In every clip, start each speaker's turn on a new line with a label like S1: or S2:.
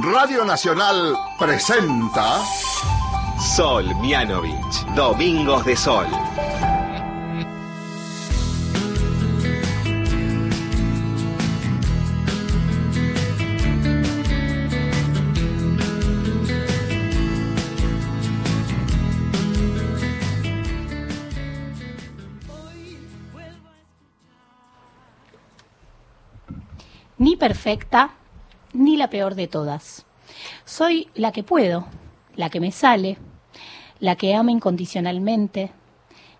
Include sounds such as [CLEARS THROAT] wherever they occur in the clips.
S1: Radio Nacional presenta
S2: Sol Mianovich, Domingos de Sol.
S3: Ni perfecta, ni la peor de todas. Soy la que puedo, la que me sale, la que ama incondicionalmente,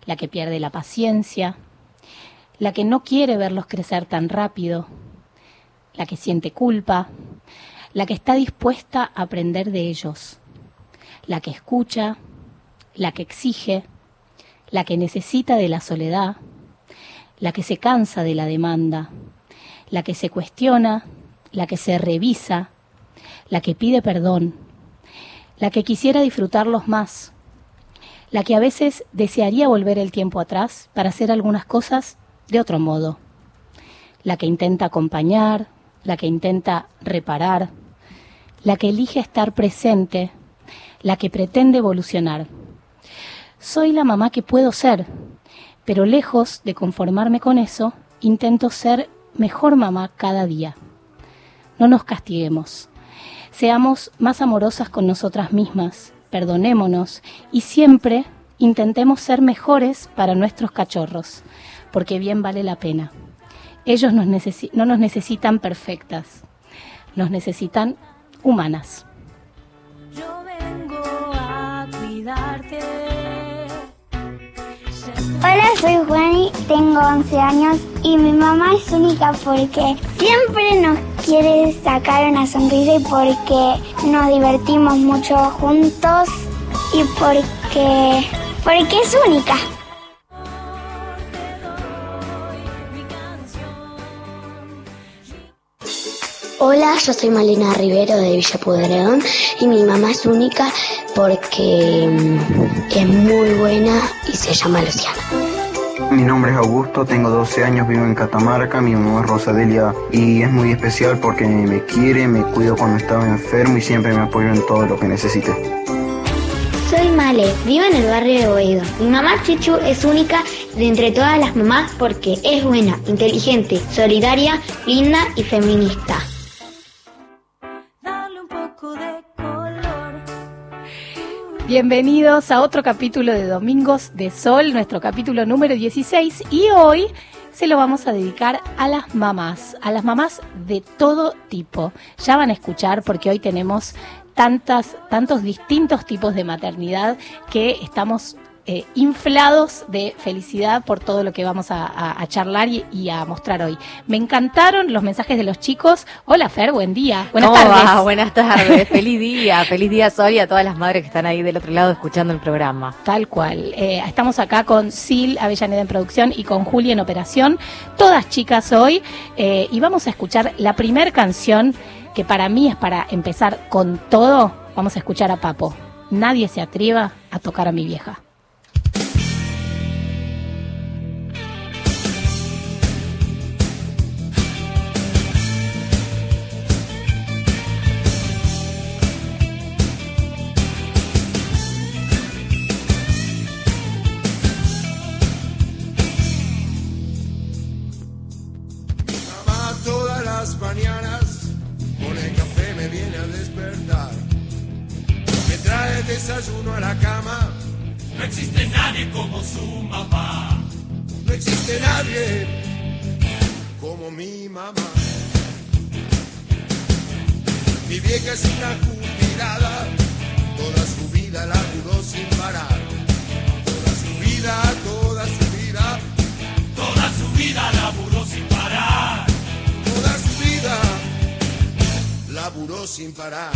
S3: la que pierde la paciencia, la que no quiere verlos crecer tan rápido, la que siente culpa, la que está dispuesta a aprender de ellos, la que escucha, la que exige, la que necesita de la soledad, la que se cansa de la demanda, la que se cuestiona, la que se revisa, la que pide perdón, la que quisiera disfrutarlos más, la que a veces desearía volver el tiempo atrás para hacer algunas cosas de otro modo, la que intenta acompañar, la que intenta reparar, la que elige estar presente, la que pretende evolucionar. Soy la mamá que puedo ser, pero lejos de conformarme con eso, intento ser mejor mamá cada día. No nos castiguemos. Seamos más amorosas con nosotras mismas, perdonémonos y siempre intentemos ser mejores para nuestros cachorros, porque bien vale la pena. Ellos no nos necesitan perfectas, nos necesitan humanas.
S4: Hola, soy Juani, tengo 11 años y mi mamá es única porque siempre nos quiere sacar una sonrisa y porque nos divertimos mucho juntos y porque, porque es única.
S5: Hola, yo soy Malena Rivero de Villa Pueyrredón y mi mamá es única porque mm, es muy buena y se llama Luciana.
S6: Mi nombre es Augusto, tengo 12 años, vivo en Catamarca, mi mamá es Rosadelia y es muy especial porque me quiere, me cuido cuando estaba enfermo y siempre me apoya en todo lo que necesite.
S7: Soy Male, vivo en el barrio de Oedo. Mi mamá Chichu es única de entre todas las mamás porque es buena, inteligente, solidaria, linda y feminista.
S3: Bienvenidos a otro capítulo de Domingos de Sol, nuestro capítulo número 16 y hoy se lo vamos a dedicar a las mamás, a las mamás de todo tipo. Ya van a escuchar porque hoy tenemos tantas, tantos distintos tipos de maternidad que estamos eh, inflados de felicidad por todo lo que vamos a, a- a charlar y, y a mostrar hoy. Me encantaron los mensajes de los chicos. Hola Fer, buen día. Buenas
S8: ¿Cómo
S3: tardes.
S8: Buenas [LAUGHS] tardes. Feliz día. Feliz día, Sol, y a todas las madres que están ahí del otro lado escuchando el programa.
S3: Tal cual. Eh, estamos acá con Sil Avellaneda en producción y con Julia en operación. Todas chicas hoy. eh, y vamos a escuchar la primer canción que para mí es para empezar con todo. Vamos a escuchar a Papo. Nadie se atreva a tocar a mi vieja.
S9: Cama. No existe nadie como su mamá. No existe nadie como mi mamá. Mi vieja es una jubilada, toda su vida laburó sin parar. Toda su vida, toda su vida, toda su vida laburó sin parar. Toda su vida laburó sin parar.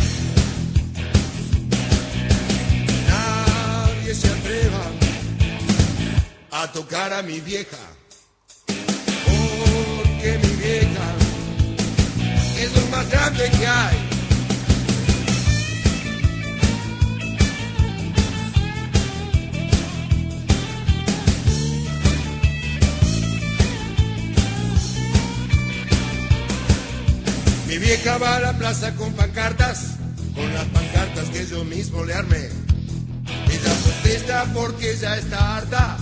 S9: Nadie se atreva a tocar a mi vieja. Porque mi vieja es lo más grande que hay. Mi vieja va a la plaza con pancartas, con las pancartas que yo mismo le armé. Protesta porque ya está harta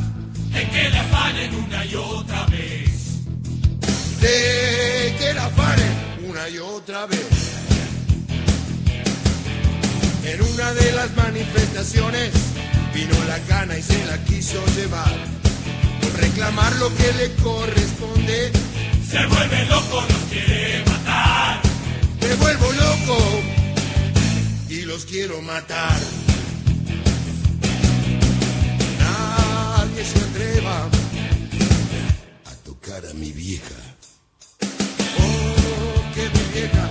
S10: de que la afanen una y otra vez.
S9: De que la afanen una y otra vez. En una de las manifestaciones vino la cana y se la quiso llevar. Por reclamar lo que le corresponde,
S10: se vuelve loco, nos quiere matar.
S9: Me vuelvo loco y los quiero matar. Se atreva a tocar a mi vieja. Oh, que vieja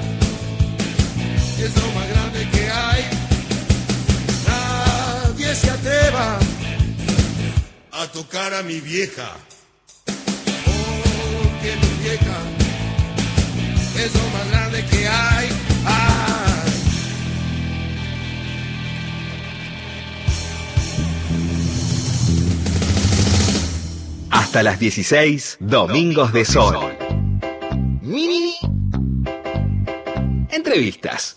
S9: es lo más grande que hay. Nadie se atreva a tocar a mi vieja. Oh, que mi vieja es lo más grande que hay. Ay.
S2: Hasta las 16, Domingos de Sol. Mini entrevistas.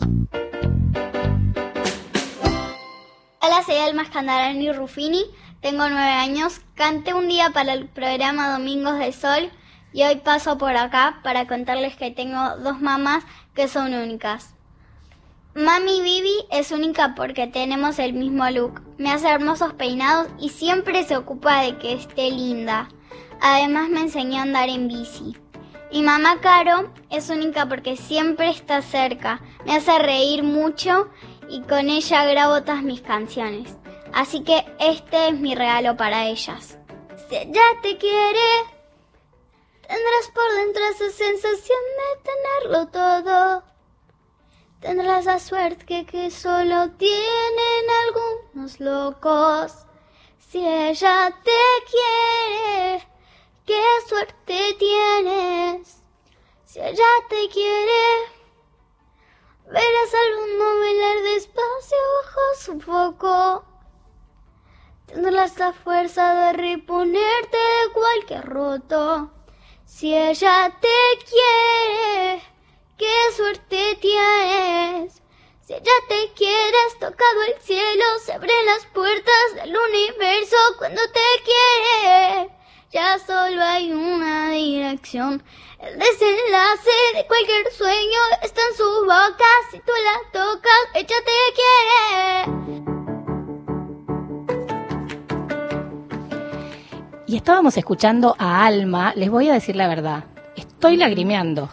S4: Hola, soy Alma Scandarani Ruffini, tengo nueve años, canté un día para el programa Domingos de Sol y hoy paso por acá para contarles que tengo dos mamás que son únicas. Mami Vivi es única porque tenemos el mismo look, me hace hermosos peinados y siempre se ocupa de que esté linda. Además me enseñó a andar en bici. Mi mamá Caro es única porque siempre está cerca, me hace reír mucho y con ella grabo todas mis canciones. Así que este es mi regalo para ellas. Si ella te quiere, tendrás por dentro esa sensación de tenerlo todo. Tendrás la suerte que, que solo tienen algunos locos. Si ella te quiere, qué suerte tienes. Si ella te quiere, verás al mundo bailar despacio bajo su foco. Tendrás la fuerza de reponerte de cualquier roto. Si ella te quiere, qué suerte tienes. Si ella te quiere, has tocado el cielo, se abren las puertas del universo cuando te quiere. Ya solo hay una dirección. El desenlace de cualquier sueño está en su boca. Si tú la tocas, ella te quiere.
S3: Y estábamos escuchando a Alma, les voy a decir la verdad, estoy lagrimeando.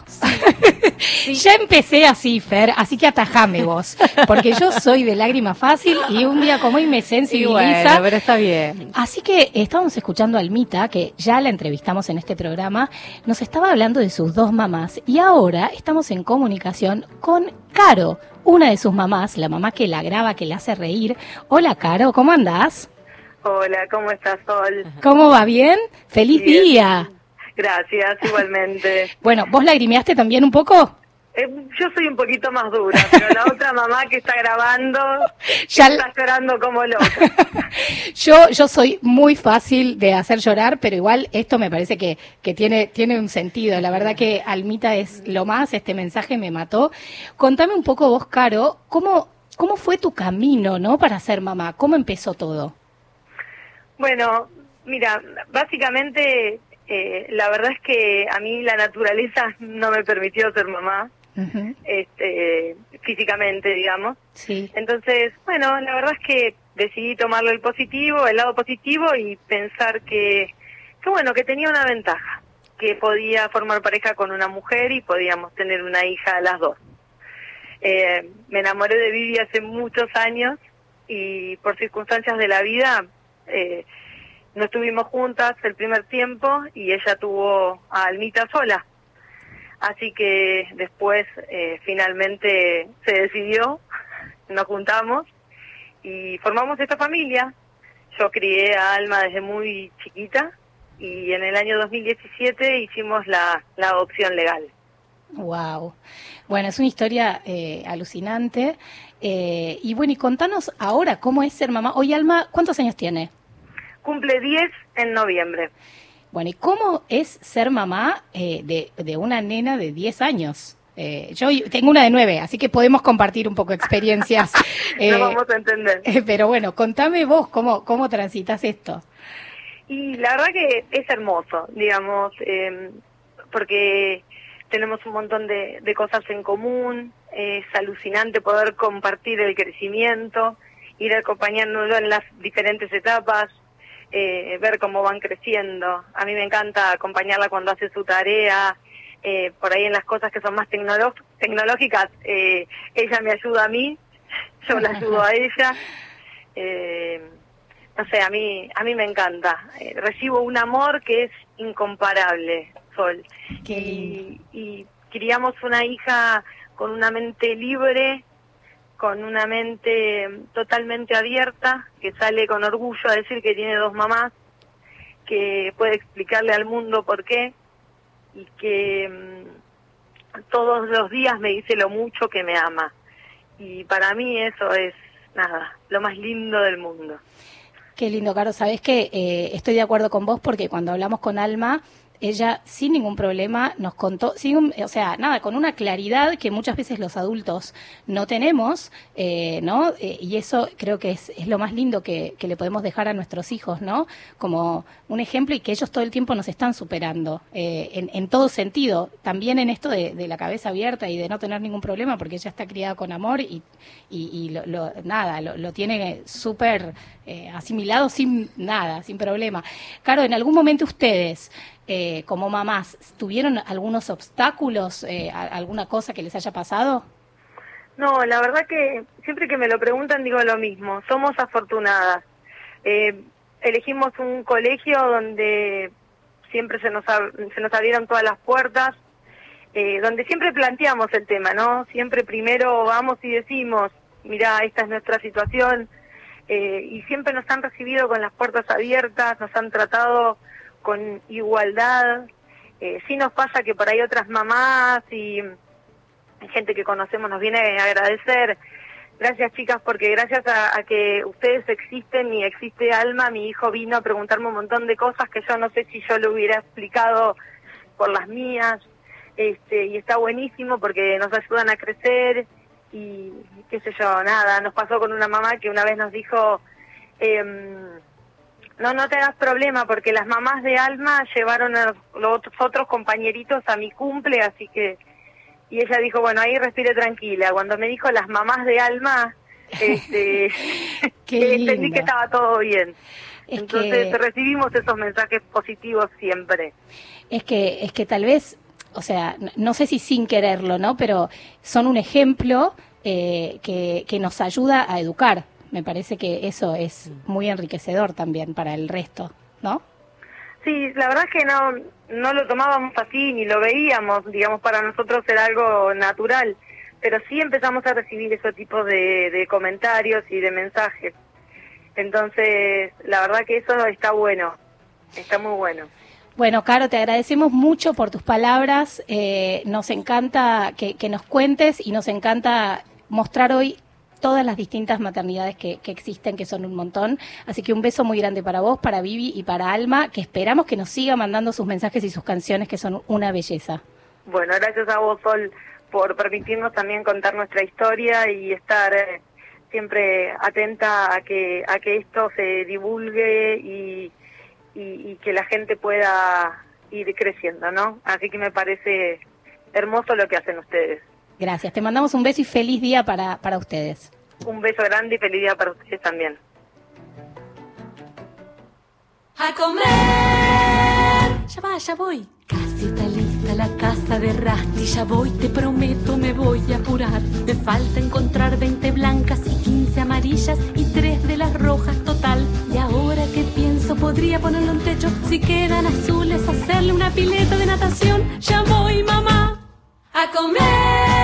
S3: [LAUGHS] ya empecé así, Fer, así que atajame vos, porque yo soy de lágrima fácil y un día como hoy me sensibiliza.
S8: bueno, pero está bien.
S3: Así que estábamos escuchando a Almita, que ya la entrevistamos en este programa, nos estaba hablando de sus dos mamás y ahora estamos en comunicación con Caro, una de sus mamás, la mamá que la graba, que la hace reír. Hola Caro, ¿cómo andás?
S11: Hola, ¿cómo estás, Sol?
S3: ¿Cómo va? ¿Bien? ¡Feliz
S11: Bien.
S3: día!
S11: Gracias, igualmente. [LAUGHS]
S3: Bueno, ¿vos lagrimeaste también un poco?
S11: Eh, yo soy un poquito más dura, pero la otra mamá que está grabando [LAUGHS]
S3: Ya
S11: está llorando como loca. [LAUGHS]
S3: Yo, yo soy muy fácil de hacer llorar, pero igual esto me parece que, que tiene, tiene un sentido. La verdad que Almita es lo más, este mensaje me mató. Contame un poco vos, Caro, ¿cómo, cómo fue tu camino, no, para ser mamá? ¿Cómo empezó todo?
S11: Bueno, mira, básicamente eh, la verdad es que a mí la naturaleza no me permitió ser mamá, este, físicamente, digamos.
S3: Sí.
S11: Entonces, bueno, la verdad es que decidí tomarlo el positivo, el lado positivo y pensar que, que bueno, que tenía una ventaja, que podía formar pareja con una mujer y podíamos tener una hija a las dos. Eh, me enamoré de Vivi hace muchos años y por circunstancias de la vida eh, no estuvimos juntas el primer tiempo y ella tuvo a Almita sola. Así que después eh, finalmente se decidió, nos juntamos y formamos esta familia. Yo crié a Alma desde muy chiquita y en el año 2017 hicimos la, la adopción legal.
S3: Wow. Bueno, es una historia eh, alucinante. Eh, y bueno, y contanos ahora cómo es ser mamá. Hoy Alma, ¿cuántos años tiene?
S11: Cumple 10 en noviembre.
S3: Bueno, ¿y cómo es ser mamá eh, de, de una nena de 10 años? Eh, yo tengo una de nueve, así que podemos compartir un poco experiencias. [LAUGHS]
S11: Eh, no vamos a entender.
S3: pero bueno, contame vos cómo, cómo transitas esto.
S11: Y la verdad que es hermoso, digamos, eh, porque tenemos un montón de, de cosas en común, es alucinante poder compartir el crecimiento, ir acompañándolo en las diferentes etapas, eh, ver cómo van creciendo. A mí me encanta acompañarla cuando hace su tarea, eh, por ahí en las cosas que son más tecnológicas, eh, ella me ayuda a mí, [LAUGHS] yo la ayudo a ella. Eh, no sé, a mí, a mí me encanta. Eh, recibo un amor que es incomparable, Sol.
S3: Qué
S11: Y, y criamos una hija con una mente libre, con una mente totalmente abierta, que sale con orgullo a decir que tiene dos mamás, que puede explicarle al mundo por qué y que mm, todos los días me dice lo mucho que me ama. Y para mí eso es, nada, lo más lindo del mundo.
S3: Qué lindo, Caro. Sabes que eh, estoy de acuerdo con vos porque cuando hablamos con Alma, ella sin ningún problema nos contó, sin o sea, nada, con una claridad que muchas veces los adultos no tenemos, eh, ¿no? Eh, y eso creo que es, lo más lindo que, que le podemos dejar a nuestros hijos, ¿no? Como un ejemplo y que ellos todo el tiempo nos están superando eh, en, todo sentido, también en esto de, de la cabeza abierta y de no tener ningún problema porque ella está criada con amor y, y, y lo, nada, lo, lo tiene súper asimilado sin nada, sin problema. Claro, en algún momento ustedes, eh, como mamás, ¿tuvieron algunos obstáculos, eh, alguna cosa que les haya pasado?
S11: No, la verdad que siempre que me lo preguntan digo lo mismo, somos afortunadas. Eh, elegimos un colegio donde siempre se nos, se nos abrieron todas las puertas, eh, donde siempre planteamos el tema, ¿no? Siempre primero vamos y decimos, mira, esta es nuestra situación, eh, y siempre nos han recibido con las puertas abiertas, nos han tratado con igualdad. Eh, sí nos pasa que por ahí otras mamás y gente que conocemos nos viene a agradecer. Gracias chicas, porque gracias a, que ustedes existen y existe Alma, mi hijo vino a preguntarme un montón de cosas que yo no sé si yo le hubiera explicado por las mías. Este, y está buenísimo porque nos ayudan a crecer y qué sé yo, nada, nos pasó con una mamá que una vez nos dijo, em, no, no te hagas problema porque las mamás de Alma llevaron a los, otros compañeritos a mi cumple, así que y ella dijo, bueno, ahí respire tranquila. Cuando me dijo las mamás de Alma, [LAUGHS] este, [LAUGHS] entendí que estaba todo bien.
S3: Es
S11: Entonces
S3: que-
S11: recibimos esos mensajes positivos siempre.
S3: Es que, es que tal vez, o sea, no sé si sin quererlo, ¿no? Pero son un ejemplo eh, que, que nos ayuda a educar. Me parece que eso es muy enriquecedor también para el resto, ¿no?
S11: Sí, la verdad es que no, no lo tomábamos así ni lo veíamos, digamos, para nosotros era algo natural, pero sí empezamos a recibir ese tipo de, de comentarios y de mensajes. Entonces, la verdad que eso está bueno, está muy bueno.
S3: Bueno, Caro, te agradecemos mucho por tus palabras. eh, nos encanta que, que nos cuentes y nos encanta mostrar hoy todas las distintas maternidades que, que existen, que son un montón. Así que un beso muy grande para vos, para Vivi y para Alma, que esperamos que nos siga mandando sus mensajes y sus canciones, que son una belleza.
S11: Bueno, gracias a vos, Sol, por permitirnos también contar nuestra historia y estar eh, siempre atenta a que, a que esto se divulgue y, y, y que la gente pueda ir creciendo, ¿no? Así que me parece hermoso lo que hacen ustedes.
S3: Gracias. Te mandamos un beso y feliz día para, para ustedes.
S11: Un beso grande y feliz día para ustedes también.
S12: A comer. Ya va, ya voy. Casi está lista la casa de Rasti. Ya voy, te prometo, me voy a apurar. Me falta encontrar 20 blancas y 15 amarillas y 3 de las rojas total. Y ahora que pienso, podría ponerlo en techo. Si quedan azules, hacerle una pileta de natación. Ya voy, mamá. A comer.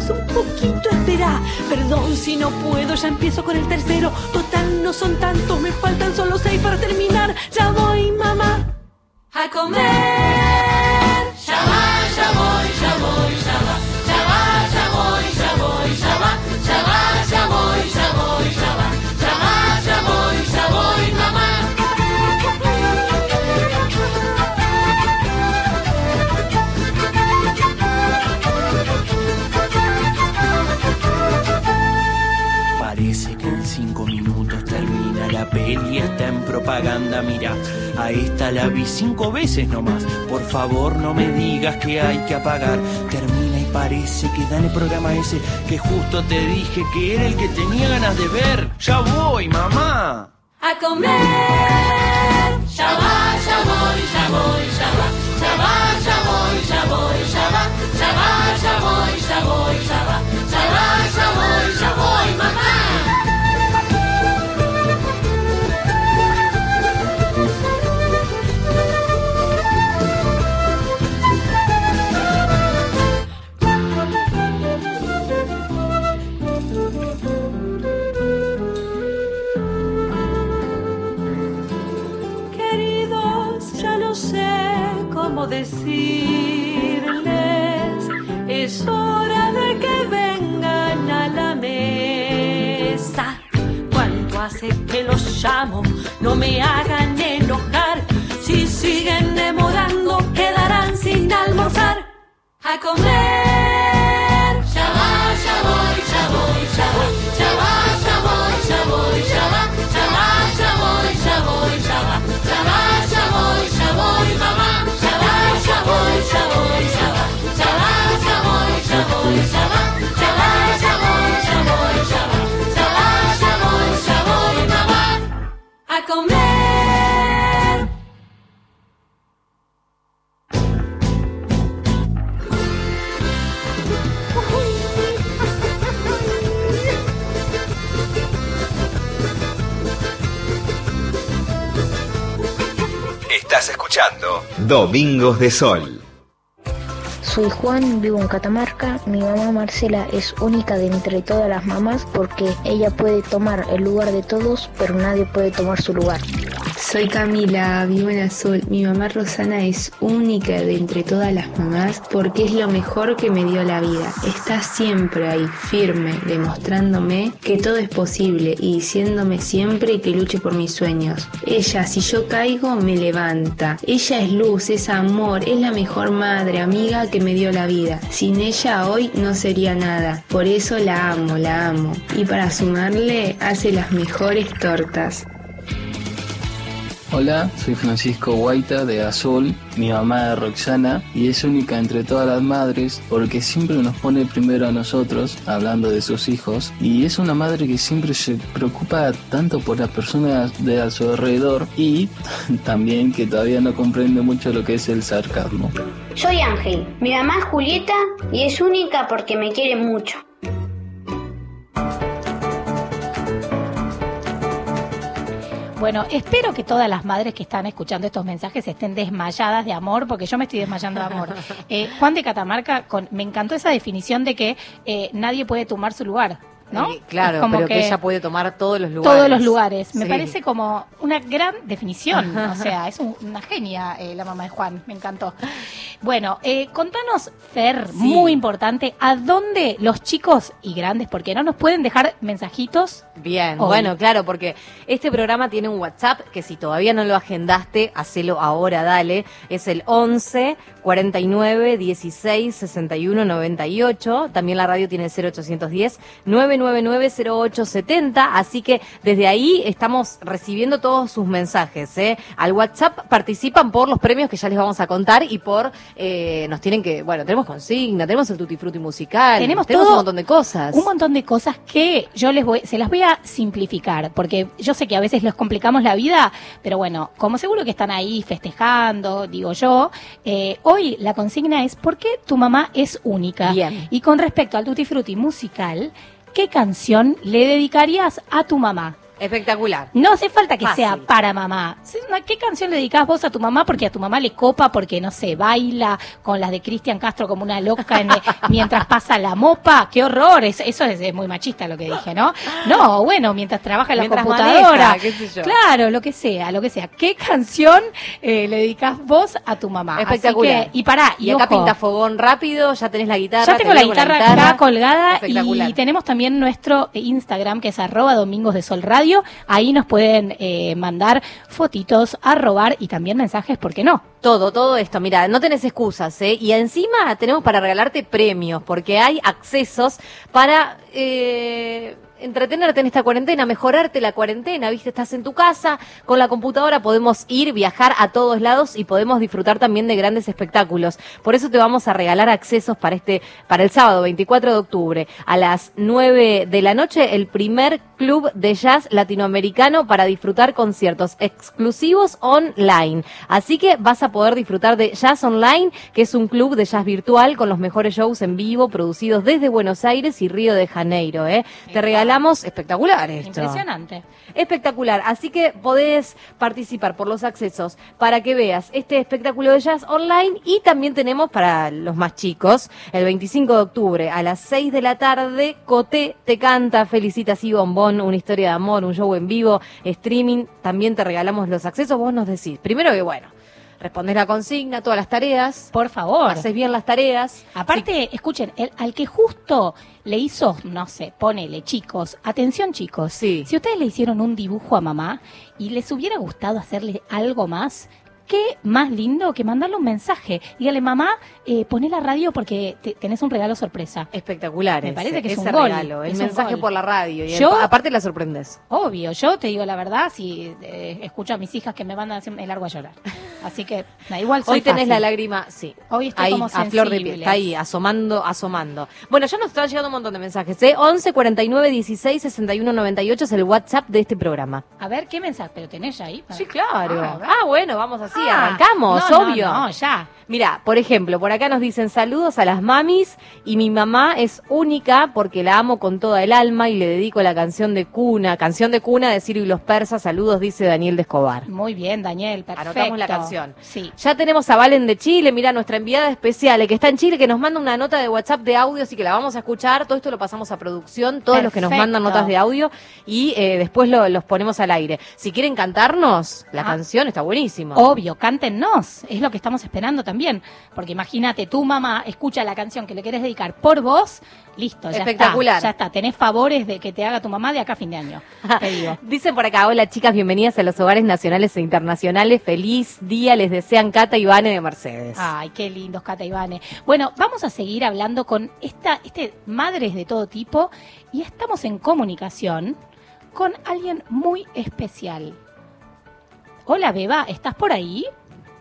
S12: poquito espera. Perdón si no puedo, ya empiezo con el tercero. Total, no son tantos, me faltan solo seis para terminar. Ya voy, mamá. A comer. Ya va, ya voy, ya voy,
S13: en propaganda, mira, a esta la vi cinco veces nomás, por favor no me digas que hay que apagar, termina y parece que dan el programa ese que justo te dije que era el que tenía ganas de ver, ya voy, mamá.
S12: A comer. Ya va, ya voy, ya voy, ya va. Ya va, ya voy, ya voy, ya va. Ya va, ya voy, ya voy, decirles. Es hora de que vengan a la mesa. ¿Cuánto hace que los llamo? No me hagan enojar. Si siguen demorando, quedarán sin almorzar. A comer. Ya va, ya voy, ya voy, ya va. Comer.
S2: Estás escuchando Domingos de Sol.
S7: Soy Juan, vivo en Catamarca. Mi mamá Marcela es única de entre todas las mamás porque ella puede tomar el lugar de todos, pero nadie puede tomar su lugar.
S14: Soy Camila, vivo en Azul. Mi mamá Rosana es única de entre todas las mamás porque es lo mejor que me dio la vida. Está siempre ahí, firme, demostrándome que todo es posible y diciéndome siempre que luche por mis sueños. Ella, si yo caigo, me levanta. Ella es luz, es amor, es la mejor madre, amiga que me dio la vida. Sin ella hoy no sería nada. Por eso la amo, la amo. Y para sumarle, hace las mejores tortas.
S15: Hola, soy Francisco Guaita de Azul, mi mamá es Roxana y es única entre todas las madres porque siempre nos pone primero a nosotros, hablando de sus hijos, y es una madre que siempre se preocupa tanto por las personas de a su alrededor y [LAUGHS] también que todavía no comprende mucho lo que es el sarcasmo.
S4: Soy Ángel. Mi mamá es Julieta y es única porque me quiere mucho.
S3: Bueno, espero que todas las madres que están escuchando estos mensajes estén desmayadas de amor, porque yo me estoy desmayando de amor. [LAUGHS] Eh, Juan de Catamarca, con, me encantó esa definición de que eh, nadie puede tomar su lugar. ¿No?
S8: Eh, claro,
S3: como
S8: pero que, ella puede tomar todos los lugares.
S3: Todos los lugares. Me
S8: Sí.
S3: parece como una gran definición. O [LAUGHS] sea, es un- una genia eh, la mamá de Juan. Me encantó. Bueno, eh, contanos, Fer,
S8: Sí.
S3: muy importante, ¿a dónde los chicos y grandes, porque no nos pueden dejar mensajitos?
S8: Bien,
S3: Hoy.
S8: bueno, claro, porque este programa tiene un WhatsApp que si todavía no lo agendaste, hacelo ahora, dale. Es el 11 49 16 61 98. También la radio tiene el 0810 999 0870. Así que desde ahí estamos recibiendo todos sus mensajes. ¿eh? Al WhatsApp participan por los premios que ya les vamos a contar y por. Eh, nos tienen que. Bueno, tenemos consigna, tenemos el Tutti Frutti musical.
S3: Tenemos
S8: tenemos
S3: todo-
S8: un montón de cosas.
S3: Un montón de cosas que yo les voy, se las voy a simplificar, porque yo sé que a veces les complicamos la vida, pero bueno, como seguro que están ahí festejando, digo yo, eh, hoy la consigna es ¿por qué tu mamá es única?
S8: Bien.
S3: Y con respecto al Tutti Frutti musical, ¿qué canción le dedicarías a tu mamá?
S8: Espectacular.
S3: No hace falta que
S8: Fácil.
S3: sea para mamá. ¿Qué canción le dedicás vos a tu mamá? Porque a tu mamá le copa, porque no sé, baila con las de Cristian Castro como una loca en- [LAUGHS] mientras pasa la mopa. ¡Qué horror! Es- Eso es, es muy machista lo que dije, ¿no? No, bueno, mientras trabaja en la
S8: Mientras
S3: computadora.
S8: maneja, qué sé yo.
S3: Claro, lo que sea, lo que sea. ¿Qué canción eh, le dedicás vos a tu mamá? Así
S8: Espectacular.
S3: que- y pará,
S8: Y acá
S3: ojo,
S8: pinta fogón rápido, ya tenés la guitarra.
S3: ya
S8: te
S3: tengo la guitarra, acá colgada y tenemos también nuestro Instagram que es arroba domingos de sol radio. Ahí nos pueden eh, mandar fotitos a robar y también mensajes, ¿por qué no?
S8: Todo, todo esto, mira, no tenés excusas, ¿eh? Y encima tenemos para regalarte premios, porque hay accesos para eh, entretenerte en esta cuarentena, mejorarte la cuarentena, ¿viste? Estás en tu casa, con la computadora podemos ir, viajar a todos lados y podemos disfrutar también de grandes espectáculos. Por eso te vamos a regalar accesos para este, para el sábado 24 de octubre, a las 9 de la noche, el primer club de jazz latinoamericano para disfrutar conciertos exclusivos online. Así que vas a poder disfrutar de Jazz Online, que es un club de jazz virtual con los mejores shows en vivo producidos desde Buenos Aires y Río de Janeiro. ¿eh? Te regalamos espectacular esto.
S3: Impresionante.
S8: Espectacular. Así que podés participar por los accesos para que veas este espectáculo de jazz online y también tenemos para los más chicos el 25 de octubre a las 6 de la tarde Coté te canta, felicitas y bombón, una historia de amor, un show en vivo, streaming. También te regalamos los accesos. Vos nos decís, primero que bueno, respondés la consigna, todas las tareas.
S3: Por favor.
S8: Haces bien las tareas.
S3: Aparte, escuchen, el- al que justo le hizo, no sé, ponele, chicos, atención chicos, si ustedes le hicieron un dibujo a mamá y les hubiera gustado hacerle algo más, qué más lindo que mandarle un mensaje. Dígale, mamá, eh, poné la radio porque te- tenés un regalo sorpresa.
S8: Espectacular.
S3: Me
S8: ese-
S3: parece que es
S8: ese
S3: un gol.
S8: regalo, el
S3: es
S8: mensaje
S3: gol.
S8: por la radio. Y
S3: Yo-
S8: aparte la sorprendes.
S3: Obvio, yo te digo la verdad, si eh, escucho a mis hijas que me mandan me largo a llorar. Así que, da igual, soy
S8: Hoy tenés
S3: fácil.
S8: la lágrima, sí.
S3: Hoy estoy
S8: ahí,
S3: como
S8: a flor de piel,
S3: sensible.
S8: está ahí, asomando, asomando. Bueno, ya nos están llegando un montón de mensajes, ¿eh? 11 49 16 61 98 es el WhatsApp de este programa.
S3: A ver, ¿qué mensaje? ¿Pero tenés ya ahí?
S8: Sí, claro.
S3: Ah.
S8: Ah, bueno, vamos así,
S3: Ah,
S8: arrancamos,
S3: no, no,
S8: obvio.
S3: no, ya.
S8: Mira, por ejemplo, por acá nos dicen saludos a las mamis y mi mamá es única porque la amo con toda el alma y le dedico la canción de cuna, canción de cuna de Ciro y los persas, saludos, dice Daniel de Escobar.
S3: Muy bien, Daniel, perfecto.
S8: Anotamos la canción.
S3: Sí.
S8: Ya tenemos a Valen de Chile, mira, nuestra enviada especial, que está en Chile, que nos manda una nota de WhatsApp de audio, así que la vamos a escuchar. Todo esto lo pasamos a producción, todos los que nos mandan notas de audio, y eh, después lo- los ponemos al aire. Si quieren cantarnos, la
S3: Ah.
S8: canción está buenísima.
S3: Obvio, cántennos, es lo que estamos esperando también, porque imagínate, tu mamá escucha la canción que le querés dedicar por vos, listo, ya
S8: Espectacular.
S3: está, ya está, tenés favores de que te haga tu mamá de acá a fin de año, [LAUGHS] te digo.
S8: Dicen por acá, hola chicas, bienvenidas a los hogares nacionales e internacionales. Feliz día, les desean Cata y Vane de Mercedes.
S3: Ay, qué lindos, Cata y Vane. Bueno, vamos a seguir hablando con esta, este madres de todo tipo y estamos en comunicación con alguien muy especial. Hola, Beba, ¿estás por ahí?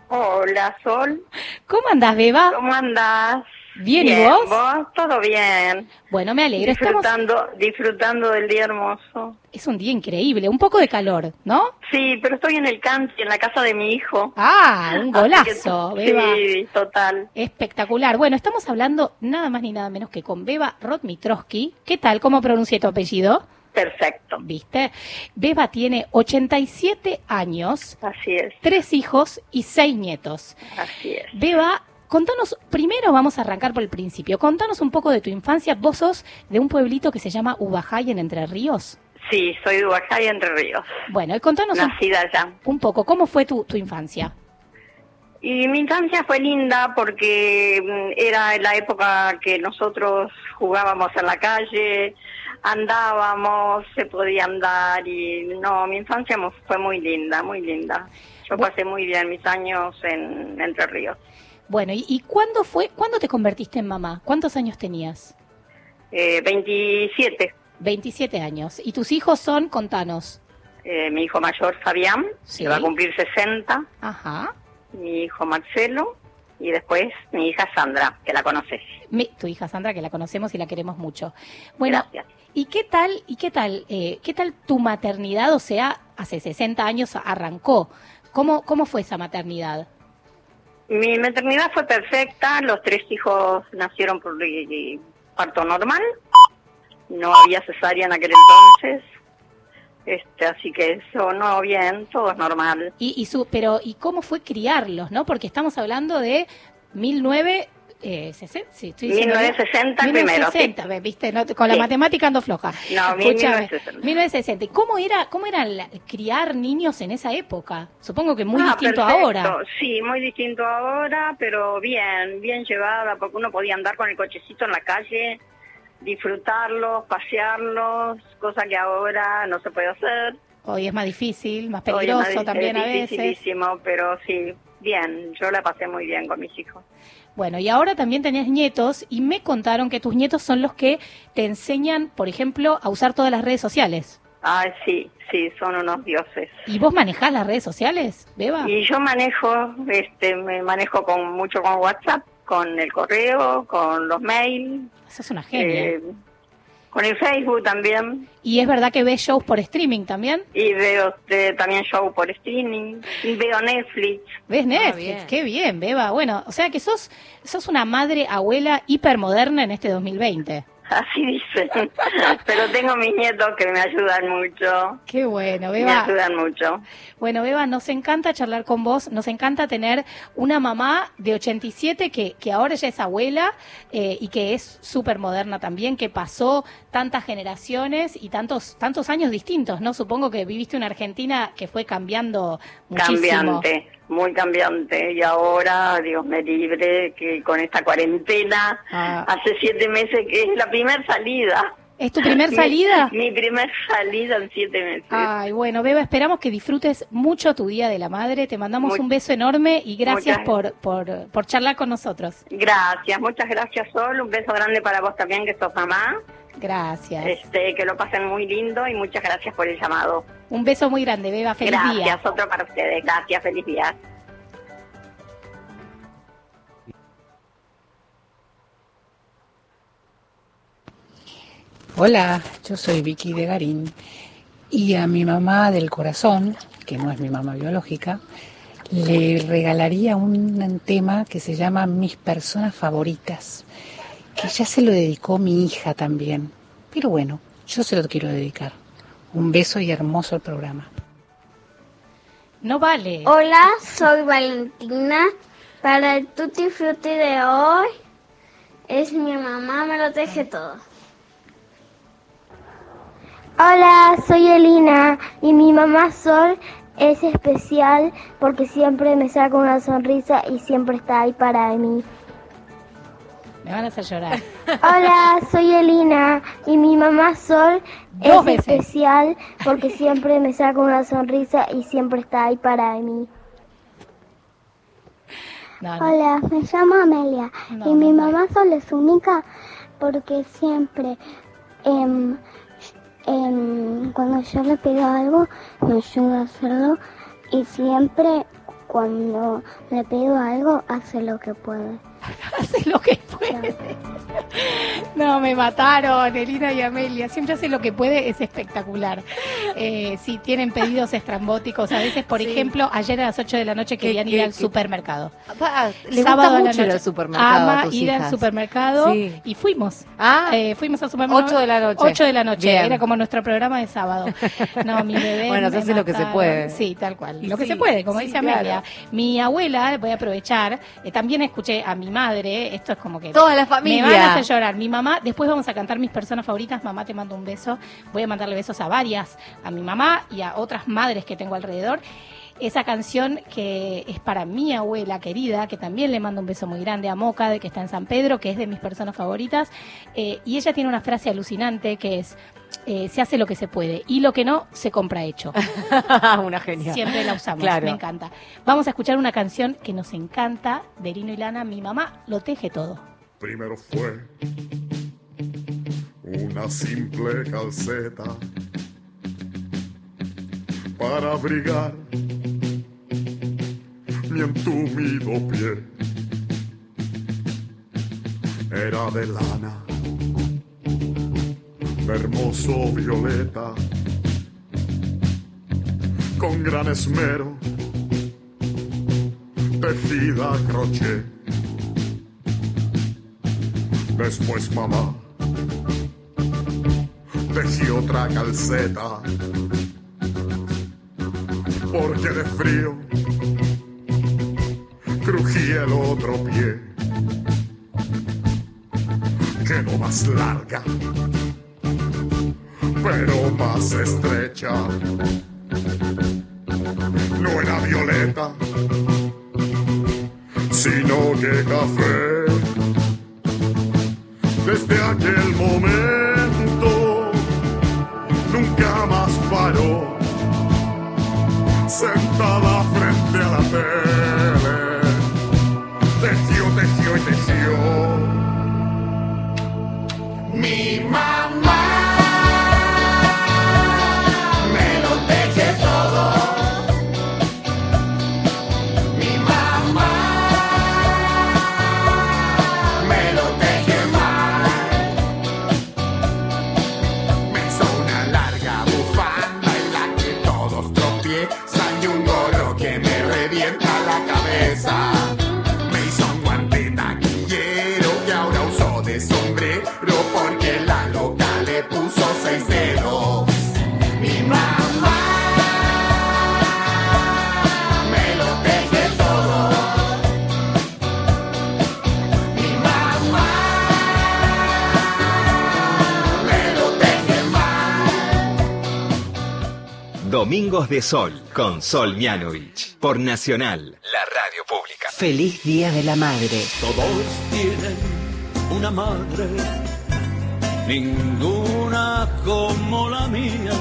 S16: Hola, Sol.
S3: ¿Cómo andás, Beba?
S16: ¿Cómo andás?
S3: Bien, ¿y vos?
S16: Todo bien.
S3: Bueno, me alegro. Estamos...
S16: Disfrutando, disfrutando del día hermoso.
S3: Es un día increíble, un poco de calor, ¿no?
S16: Sí, pero estoy en el country, en la casa de mi hijo.
S3: Ah, un golazo,
S16: que-
S3: Beba.
S16: Sí, total.
S3: Espectacular. Bueno, estamos hablando nada más ni nada menos que con Beba Rotmitrowski. ¿Qué tal? ¿Cómo pronuncié tu apellido?
S16: Perfecto.
S3: ¿Viste? Beba tiene 87 años.
S16: Así es.
S3: Tres hijos y seis nietos.
S16: Así es.
S3: Beba, contanos, primero vamos a arrancar por el principio. Contanos un poco de tu infancia. Vos sos de un pueblito que se llama Ubajay en Entre Ríos.
S16: Sí, soy de Ubajay, Entre Ríos.
S3: Bueno, y contanos un,
S16: Nacida allá.
S3: un poco, ¿cómo fue tu, tu infancia?
S16: Y mi infancia fue linda porque mm, era la época que nosotros jugábamos en la calle, andábamos, se podía andar y no, mi infancia fue muy linda, muy linda. Yo pasé muy bien mis años en Entre Ríos.
S3: Bueno, ¿y, y cuándo fue, cuándo te convertiste en mamá? ¿Cuántos años tenías?
S16: Eh, 27,
S3: 27 años. ¿Y tus hijos son? Contanos.
S16: eh, mi hijo mayor Fabián,
S3: Sí.
S16: que va a cumplir 60,
S3: Ajá.
S16: mi hijo Marcelo y después mi hija Sandra, que la conoces.
S3: Mi- tu hija Sandra, que la conocemos y la queremos mucho. Bueno, ¿y qué tal, y qué tal, eh, qué tal tu maternidad? O sea, hace 60 años arrancó. ¿Cómo, cómo fue esa maternidad?
S16: Mi maternidad fue perfecta, los tres hijos nacieron por parto normal, no había cesárea en aquel entonces, Este, así que eso no bien, todo es normal.
S3: Y, y su, pero ¿y cómo fue criarlos, no? Porque estamos hablando de 19 eh, 60, sí, estoy diciendo bien.
S16: 1960 primero,
S3: 1960, ve, viste, No, con la
S16: Sí.
S3: matemática ando floja.
S16: No,
S3: Escúchame,
S16: 1960.
S3: 1960. ¿Y cómo era, cómo era la- criar niños en esa época? Supongo que muy
S16: Ah,
S3: distinto
S16: perfecto.
S3: ahora.
S16: Sí, muy distinto ahora, pero bien, bien llevada, porque uno podía andar con el cochecito en la calle, disfrutarlos, pasearlos, cosa que ahora no se puede hacer.
S3: Hoy es más difícil, más
S16: Hoy es
S3: peligroso
S16: más-
S3: también
S16: es
S3: a veces.
S16: pero sí, bien, yo la pasé muy bien con mis hijos.
S3: Bueno, y ahora también tenés nietos y me contaron que tus nietos son los que te enseñan, por ejemplo, a usar todas las redes sociales.
S16: Ah, sí, sí, son unos dioses.
S3: ¿Y vos manejás las redes sociales, Beba?
S16: Y yo manejo, este, me manejo con mucho con WhatsApp, con el correo, con los mails.
S3: Sos es una genia.
S16: eh, con el Facebook también.
S3: ¿Y es verdad que ves shows por streaming también?
S16: Y veo este, también show por streaming. Y veo Netflix.
S3: ¿Ves Netflix?
S16: bien.
S3: Qué bien, Beba. Bueno, o sea que sos, sos una madre, abuela hipermoderna en este 2020.
S16: Así dicen. Pero tengo mis nietos que me ayudan mucho.
S3: Qué bueno,
S16: Me
S3: Beba.
S16: ayudan mucho.
S3: Bueno, Beba, nos encanta charlar con vos, nos encanta tener una mamá de 87 que, que ahora ya es abuela eh, y que es súper moderna también, que pasó tantas generaciones y tantos, tantos años distintos, ¿no? Supongo que viviste una Argentina que fue cambiando muchísimo.
S16: Cambiante, muy cambiante. Y ahora, Dios me libre, que con esta cuarentena,
S3: Ah.
S16: hace siete meses que es la primer salida.
S3: ¿Es tu primer [LAUGHS]
S16: Mi-
S3: salida?
S16: Mi, primer salida en siete meses.
S3: Ay, bueno, Beba, esperamos que disfrutes mucho tu Día de la Madre. Te mandamos un beso enorme y gracias por, por, por charlar con nosotros.
S16: Gracias, muchas gracias Sol, un beso grande para vos también que sos mamá,
S3: Gracias.
S16: este, que lo pasen muy lindo y muchas gracias por el llamado.
S3: Un beso muy grande, Beba. Feliz
S16: gracias,
S3: día.
S16: otro para ustedes, gracias, feliz día.
S17: Hola, yo soy Vicky de Garín y a mi mamá del corazón, que no es mi mamá biológica, le regalaría un tema que se llama Mis personas favoritas, que ya se lo dedicó mi hija también. Pero bueno, yo se lo quiero dedicar. Un beso y hermoso el programa.
S3: No vale.
S4: Hola, soy Valentina. Para el Tutti Frutti de hoy es mi mamá, me lo teje todo. Hola, soy Elina y mi mamá Sol es especial porque siempre me saca una sonrisa y siempre está ahí para mí.
S3: Me van a hacer llorar. [LAUGHS]
S4: Hola, soy Elina y mi mamá Sol
S3: Dos
S4: es
S3: veces.
S4: especial porque siempre me saca una sonrisa y siempre está ahí para mí.
S3: No, no.
S4: Hola, me llamo Amelia
S3: No,
S4: y mi mamá solo es única porque siempre em, em, cuando yo le pido algo me ayuda a hacerlo y siempre cuando le pido algo hace lo que puede. [LAUGHS]
S3: Hace lo que puede. No, me mataron, Elina y Amelia. Siempre hace lo que puede, es espectacular. Eh, sí, tienen pedidos estrambóticos. A veces, por
S8: Sí.
S3: ejemplo, ayer a las 8 de la noche
S8: ¿Qué-
S3: querían ir al supermercado.
S8: Pa, le
S3: Sábado
S8: gusta
S3: a la
S8: mucho ir
S3: noche.
S8: al supermercado
S3: Ama
S8: a tus
S3: ir al supermercado
S8: Sí.
S3: y fuimos.
S8: Ah.
S3: Eh, fuimos al supermercado.
S8: 8 de la noche.
S3: 8 de la noche.
S8: Bien.
S3: Era como nuestro programa de sábado. No, mi bebé. [LAUGHS]
S8: Bueno, se hace lo que se puede.
S3: Sí, tal cual. Lo que se puede, como dice
S8: claro.
S3: Amelia. Mi abuela, voy a aprovechar, eh, también escuché a mi madre, esto es como que...
S8: Toda la familia.
S3: Me van a hacer llorar. Mi mamá, después vamos a cantar mis personas favoritas. Mamá, te mando un beso. Voy a mandarle besos a varias, a mi mamá y a otras madres que tengo alrededor. Esa canción que es para mi abuela querida, que también le mando un beso muy grande a Moca, de que está en San Pedro, que es de mis personas favoritas. Eh, y ella tiene una frase alucinante que es, eh, se hace lo que se puede y lo que no, se compra hecho. [LAUGHS]
S8: Una genia.
S3: Siempre la usamos,
S8: Claro.
S3: me encanta. Vamos a escuchar una canción que nos encanta de Lino y Lana. Mi mamá lo teje todo.
S1: Primero fue una simple calceta para abrigar mi entumido pie. Era de lana, hermoso violeta, con gran esmero, tejida a crochet. Después mamá tejí otra calceta porque de frío crujía el otro pie. Quedó más larga, pero más estrecha. No era violeta, sino que café. De
S2: Sol con Sol Mianovich por Nacional, la radio pública.
S18: Feliz Día de la Madre.
S10: Todos tienen una madre, ninguna como la mía,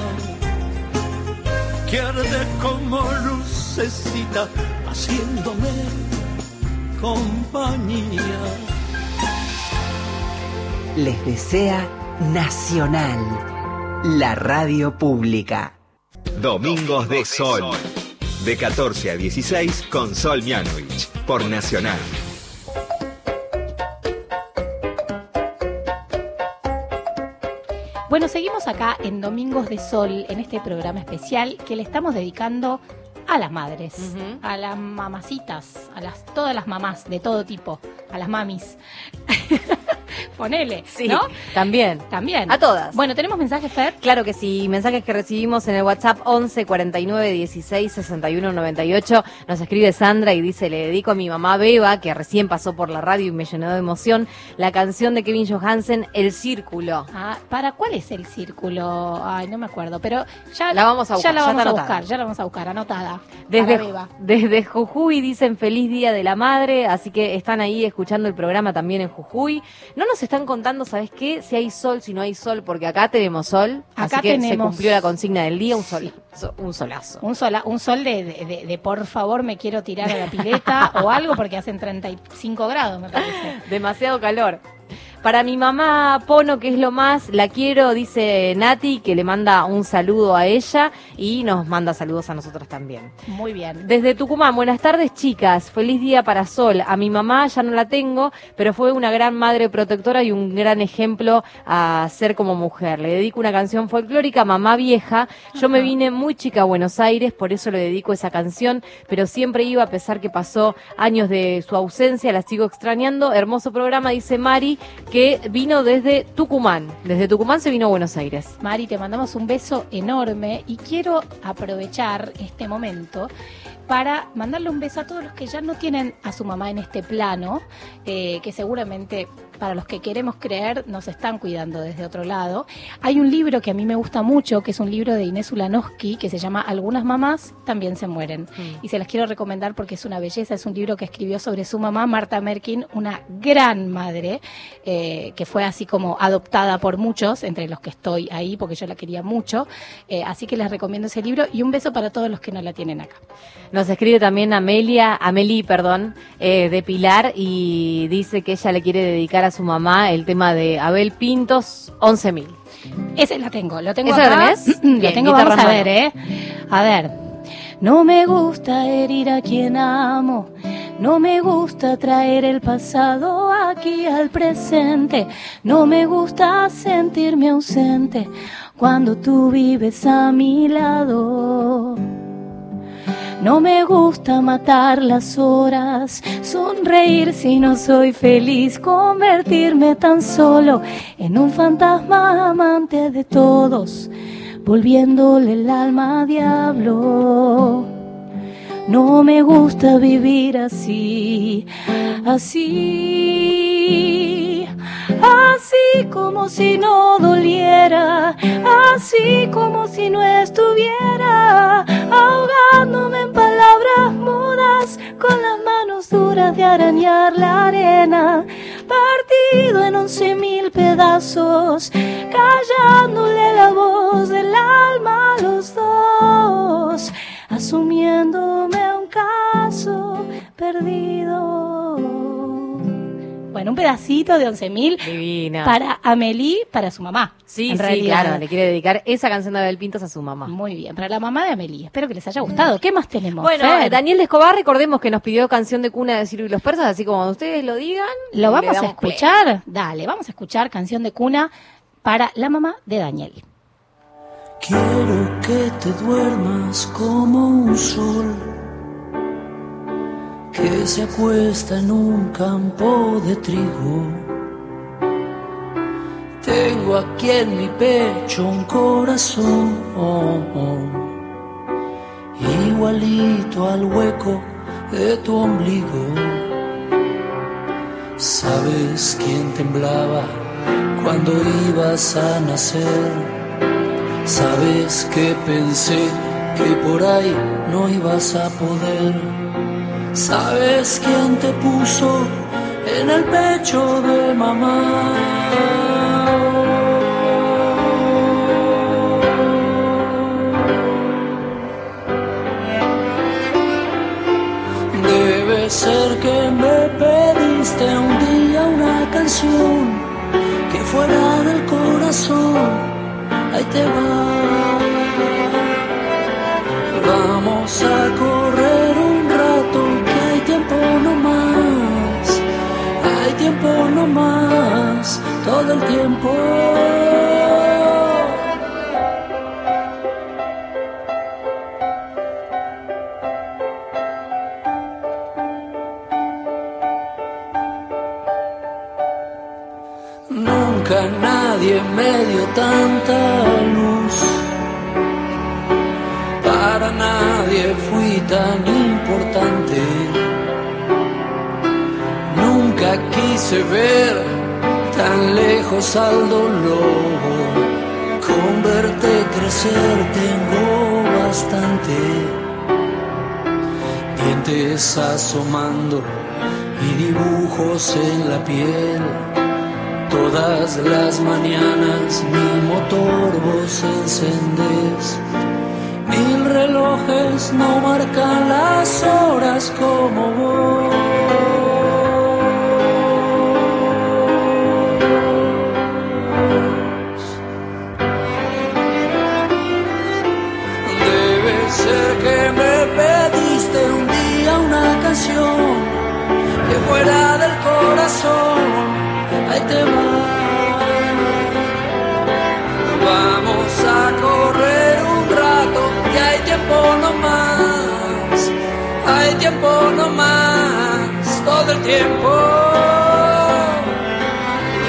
S10: que arde como lucecita, haciéndome compañía.
S18: Les desea Nacional, la radio pública.
S2: Domingos de Sol. De 14 a 16 con Sol Mianovich por Nacional.
S3: Bueno, seguimos acá en Domingos de Sol, en este programa especial que le estamos dedicando a las madres, a las mamacitas, a las todas las mamás de todo tipo, a las mamis. [LAUGHS] [LAUGHS] Ponele,
S8: Sí,
S3: ¿no?
S8: también.
S3: También.
S8: A todas.
S3: Bueno, ¿tenemos mensajes, Fer?
S8: Claro que sí, mensajes que recibimos en el WhatsApp 11 49 16 61 98. Nos escribe Sandra y dice, le dedico a mi mamá Beba, que recién pasó por la radio y me llenó de emoción, la canción de Kevin Johansen, El Círculo.
S3: Ah, ¿Para cuál es el círculo? Ay, no me acuerdo, pero ya
S8: La vamos a buscar,
S3: Ya la vamos a
S8: anotada.
S3: buscar, ya la vamos a buscar, anotada.
S8: Desde,
S3: Beba.
S8: desde Jujuy dicen feliz día de la madre, así que están ahí escuchando el programa también en Jujuy. No nos están contando, ¿sabes qué? Si hay sol, si no hay sol, porque acá tenemos sol.
S3: Acá
S8: así que se
S3: tenemos-
S8: cumplió la consigna del día, un sol, so- un solazo.
S3: Un, sola, un sol de, de- de- de, por favor me quiero tirar a la pileta [LAUGHS] o algo porque hacen 35 grados, me parece.
S8: Demasiado calor. Para mi mamá Pono, que es lo más, la quiero, dice Nati, que le manda un saludo a ella y nos manda saludos a nosotros también.
S3: Muy bien.
S8: Desde Tucumán, buenas tardes chicas, feliz día para Sol. A mi mamá ya no la tengo, pero fue una gran madre protectora y un gran ejemplo a ser como mujer. Le dedico una canción folclórica, Mamá Vieja. Yo me vine muy chica a Buenos Aires, por eso le dedico esa canción, pero siempre iba a pesar que pasó años de su ausencia, la sigo extrañando. Hermoso programa, dice Mari, que vino desde Tucumán. Desde Tucumán se vino a Buenos Aires.
S3: Mari, te mandamos un beso enorme y quiero aprovechar este momento para mandarle un beso a todos los que ya no tienen a su mamá en este plano, eh, que seguramente para los que queremos creer nos están cuidando desde otro lado. Hay un libro que a mí me gusta mucho, que es un libro de Inés Ulanowski, que se llama Algunas mamás también se mueren. Y se las quiero recomendar porque es una belleza, es un libro que escribió sobre su mamá, Marta Merkin, una gran madre, eh, que fue así como adoptada por muchos, entre los que estoy ahí, porque yo la quería mucho. Eh, así que les recomiendo ese libro y un beso para todos los que no la tienen acá.
S8: Nos escribe también Amelia, Amelie, perdón, eh, de Pilar y dice que ella le quiere dedicar a su mamá el tema de Abel Pintos, 11.000.
S3: Ese la tengo, lo tengo
S8: ¿Esa
S3: acá.
S8: tenés? [CLEARS THROAT]
S3: lo tengo, vamos a ver, ¿eh? A ver. No me gusta herir a quien amo, no me gusta traer el pasado aquí al presente, no me gusta sentirme ausente cuando tú vives a mi lado. No me gusta matar las horas, sonreír si no soy feliz, convertirme tan solo en un fantasma amante de todos, volviéndole el alma a diablo. No me gusta vivir así, así, así como si no doliera, así como si no estuviera ahogándome en palabras mudas con las manos duras de arañar la arena, partido en once mil pedazos, callándole la voz del alma a los dos, asumiéndome un caso perdido. Bueno, un pedacito de 11.000
S8: Divina.
S3: para Amelie, para su mamá.
S8: Sí,
S3: en
S8: sí,
S3: realidad.
S8: claro, le quiere dedicar esa canción de Abel Pintos a su mamá.
S3: Muy bien, para la mamá de Amelie. Espero que les haya gustado. ¿Qué más tenemos?
S8: Bueno,
S3: Fer?
S8: Daniel Escobar, recordemos que nos pidió canción de cuna de Ciro y los persas, así como ustedes lo digan.
S3: ¿Lo vamos a
S8: play.
S3: escuchar? Dale, vamos a escuchar canción de cuna para la mamá de Daniel.
S13: Quiero que te duermas como un sol que se acuesta en un campo de trigo. Tengo aquí en mi pecho un corazón igualito al hueco de tu ombligo. ¿Sabes quién temblaba cuando ibas a nacer? Sabes que pensé que por ahí no ibas a poder. Sabes quién te puso en el pecho de mamá. Debe ser que me pediste un día una canción que fuera del corazón Vamos a correr un rato, que hay tiempo no más, hay tiempo no más, todo el tiempo. Nadie me dio tanta luz. Para nadie fui tan importante. Nunca quise ver tan lejos al dolor. Con verte crecer tengo bastante. Dientes asomando y dibujos en la piel. Todas las mañanas mi motor vos encendés. Mil relojes no marcan las horas como vos.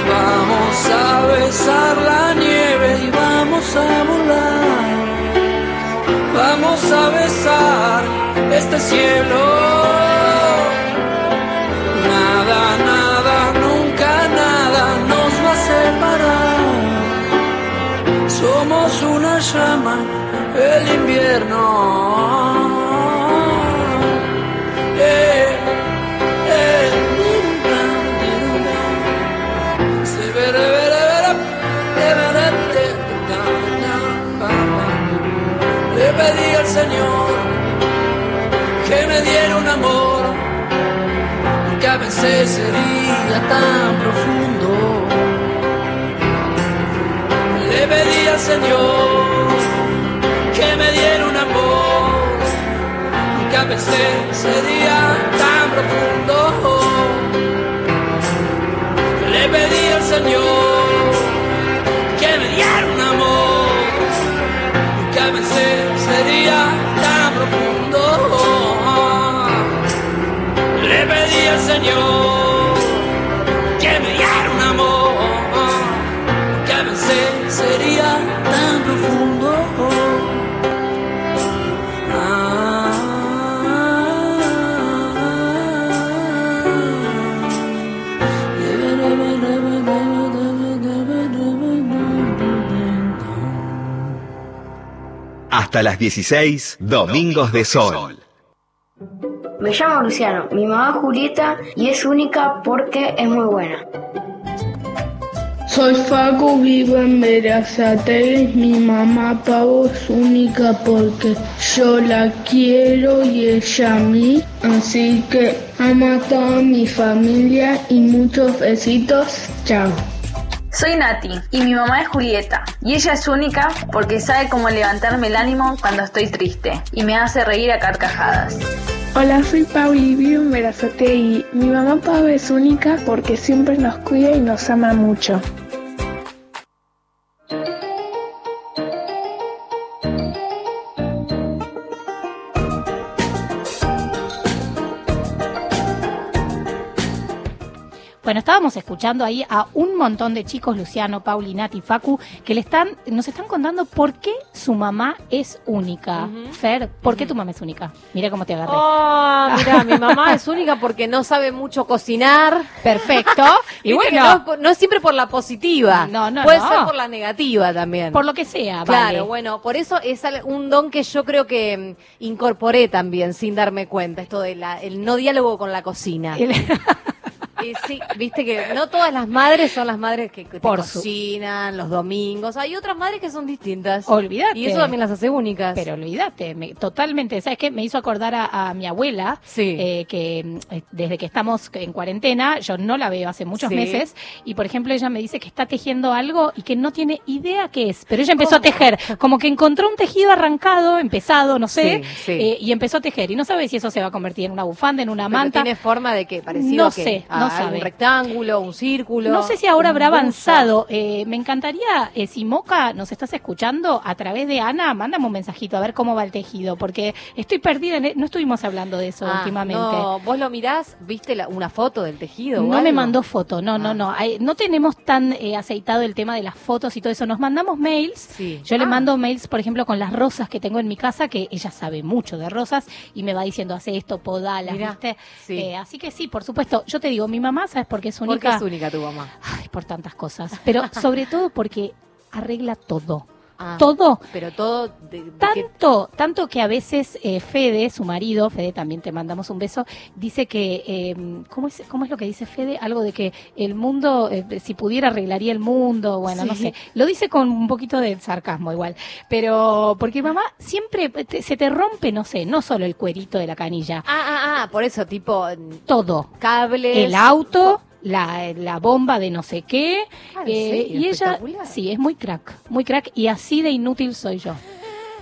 S13: Vamos a besar la nieve y vamos a volar, vamos a besar este cielo. Nada, nada, nunca nada nos va a separar. Somos una llama, el invierno. Señor que me diera un amor que a veces sería tan profundo. Le pedí al Señor
S2: Hasta las 16, Domingos de Sol.
S7: Me llamo Luciano, mi mamá Julieta y es única porque es muy buena.
S19: Soy Facu, vivo en Verazategui. Mi mamá Pavo es única porque yo la quiero y ella a mí. Así que amo a toda mi familia y muchos besitos. Chao.
S20: Soy Nati y mi mamá es Julieta y ella es única porque sabe cómo levantarme el ánimo cuando estoy triste y me hace reír a carcajadas.
S19: Hola, soy Pauli, vivo en Verazategui. Mi mamá Pau es única porque siempre nos cuida y nos ama mucho.
S3: Bueno, estábamos escuchando ahí a un montón de chicos, Luciano, Pauli, Nati, Facu, que le están, nos están contando por qué su mamá es única. Fer, ¿por qué tu mamá es única? Mira cómo te agarré.
S8: Oh, mira, mi mamá es única porque no sabe mucho cocinar.
S3: Perfecto. [LAUGHS] Y bueno.
S8: no, no es siempre por la positiva.
S3: No, no,
S8: Puede
S3: no.
S8: ser por la negativa también.
S3: Por lo que sea,
S8: Claro,
S3: vale.
S8: bueno, por eso es un don que yo creo que mm, incorporé también sin darme cuenta, esto del el no diálogo con la cocina. [LAUGHS] Y sí, viste que no todas las madres son las madres que, que te
S3: Por su-
S8: cocinan los domingos. Hay otras madres que son distintas.
S3: Olvídate.
S8: Y eso también las hace únicas.
S3: Pero olvídate, me- totalmente. ¿Sabes qué? Me hizo acordar a, a mi abuela, eh, que mm, eh, desde que estamos en cuarentena, yo no la veo hace muchos
S8: Sí.
S3: meses, y por ejemplo ella me dice que está tejiendo algo y que no tiene idea qué es, pero ella empezó a tejer, como que encontró un tejido arrancado, empezado, no sé,
S8: Sí, sí.
S3: eh, y empezó a tejer, y no sabe si eso se va a convertir en una bufanda, en una
S8: Pero
S3: manta.
S8: tiene forma de que parecido
S3: No sé,
S8: a
S3: no sabe.
S8: rectángulo, un círculo.
S3: No sé si ahora
S8: un
S3: habrá avanzado. Eh, me encantaría, eh, si Moca nos estás escuchando a través de Ana, mándame un mensajito a ver cómo va el tejido, porque estoy perdida. en e- no estuvimos hablando de eso
S8: Ah,
S3: últimamente.
S8: No, vos lo mirás, viste la- una foto del tejido. o
S3: No me mandó foto, no,
S8: Ah.
S3: no, no. Hay- no tenemos tan eh, aceitado el tema de las fotos y todo eso. Nos mandamos mails. Yo le
S8: Ah.
S3: mando mails, por ejemplo, con las rosas que tengo en mi casa, que ella sabe mucho de rosas y me va diciendo, hace esto, podalas,
S8: Mirá,
S3: ¿viste?
S8: sí.
S3: Eh, así que sí, por supuesto. Yo te digo, mi mamá, ¿sabes por qué es
S8: ¿Por
S3: única?
S8: qué es única tu mamá?
S3: Ay, por tantas cosas. Pero sobre todo porque arregla todo.
S8: Ah,
S3: todo.
S8: Pero todo. De, de que-
S3: Tanto, tanto que a veces eh, Fede, su marido, Fede también te mandamos un beso, dice que, eh, ¿cómo, es, ¿cómo es lo que dice Fede? Algo de que el mundo, eh, si pudiera arreglaría el mundo, bueno, no sé. Lo dice con un poquito de sarcasmo igual. Pero, porque mamá siempre te- se te rompe, no sé, no solo el cuerito de la canilla,
S8: Ah, ah, ah, por eso, tipo.
S3: todo.
S8: Cables.
S3: El auto, la, la bomba de no sé qué.
S8: Ah, ¿en
S3: eh, y ella, sí, es muy crack, muy crack y así de inútil soy yo.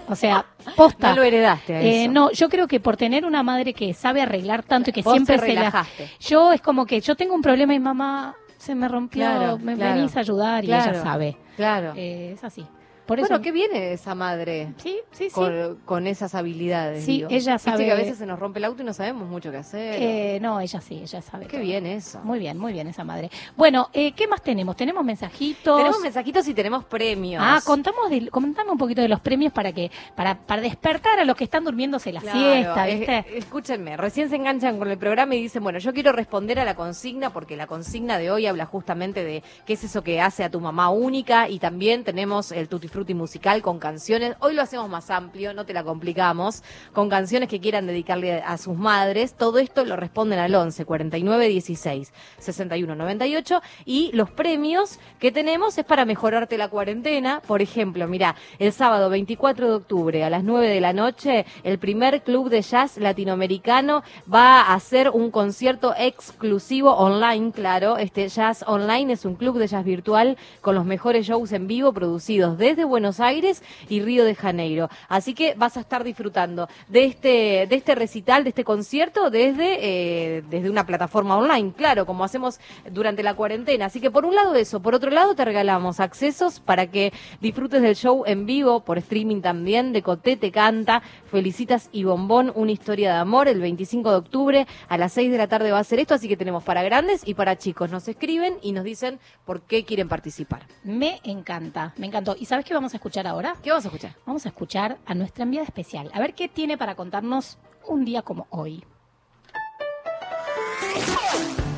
S3: O sea, [LAUGHS] posta.
S8: No lo heredaste a
S3: Eh, no, yo creo que por tener una madre que sabe arreglar tanto y que
S8: Vos
S3: siempre se la...
S8: relajaste.
S3: Yo es como que yo tengo un problema y mamá se me rompió,
S8: Claro,
S3: me
S8: claro.
S3: venís a ayudar y ella sabe.
S8: Claro.
S3: Eh, es así. Por
S8: bueno, qué viene esa madre.
S3: Sí, sí, sí.
S8: Con, con esas habilidades.
S3: Sí,
S8: digo.
S3: ella
S8: Viste
S3: sabe-
S8: que a veces se nos rompe el auto y no sabemos mucho qué hacer.
S3: Eh, no, ella sí, ella sabe.
S8: Qué
S3: todo.
S8: bien eso.
S3: Muy bien, muy bien esa madre. Bueno, eh, ¿qué más tenemos? Tenemos mensajitos.
S8: Tenemos mensajitos y tenemos premios.
S3: Ah, contamos de, contame un poquito de los premios para que para para despertar a los que están durmiéndose la
S8: Claro,
S3: siesta,
S8: es-
S3: ¿viste?
S8: escúchenme, recién se enganchan con el programa y dicen, bueno, yo quiero responder a la consigna porque la consigna de hoy habla justamente de qué es eso que hace a tu mamá única y también tenemos el Tutti Frutti musical con canciones. Hoy lo hacemos más amplio, no te la complicamos, con canciones que quieran dedicarle a sus madres. Todo esto lo responden al 11 49 16 61 98 y los premios que tenemos es para mejorarte la cuarentena. Por ejemplo, mira, el sábado 24 de octubre a las 9 de la noche, el primer club de jazz latinoamericano va a hacer un concierto exclusivo online, claro. Este jazz online es un club de jazz virtual con los mejores shows en vivo producidos desde Buenos Aires y Río de Janeiro. Así que vas a estar disfrutando de este, de este recital, de este concierto desde, eh, desde una plataforma online, claro, como hacemos durante la cuarentena. Así que por un lado eso, por otro lado te regalamos accesos para que disfrutes del show en vivo, por streaming también, de Coté te canta, Felicitas y Bombón, una historia de amor, el 25 de octubre a las 6 de la tarde va a ser esto, así que tenemos para grandes y para chicos. Nos escriben y nos dicen por qué quieren participar.
S3: Me encanta, me encantó. ¿Y sabes qué vamos a escuchar ahora?
S8: ¿Qué vamos a escuchar?
S3: Vamos a escuchar a nuestra enviada especial. A ver qué tiene para contarnos un día como hoy.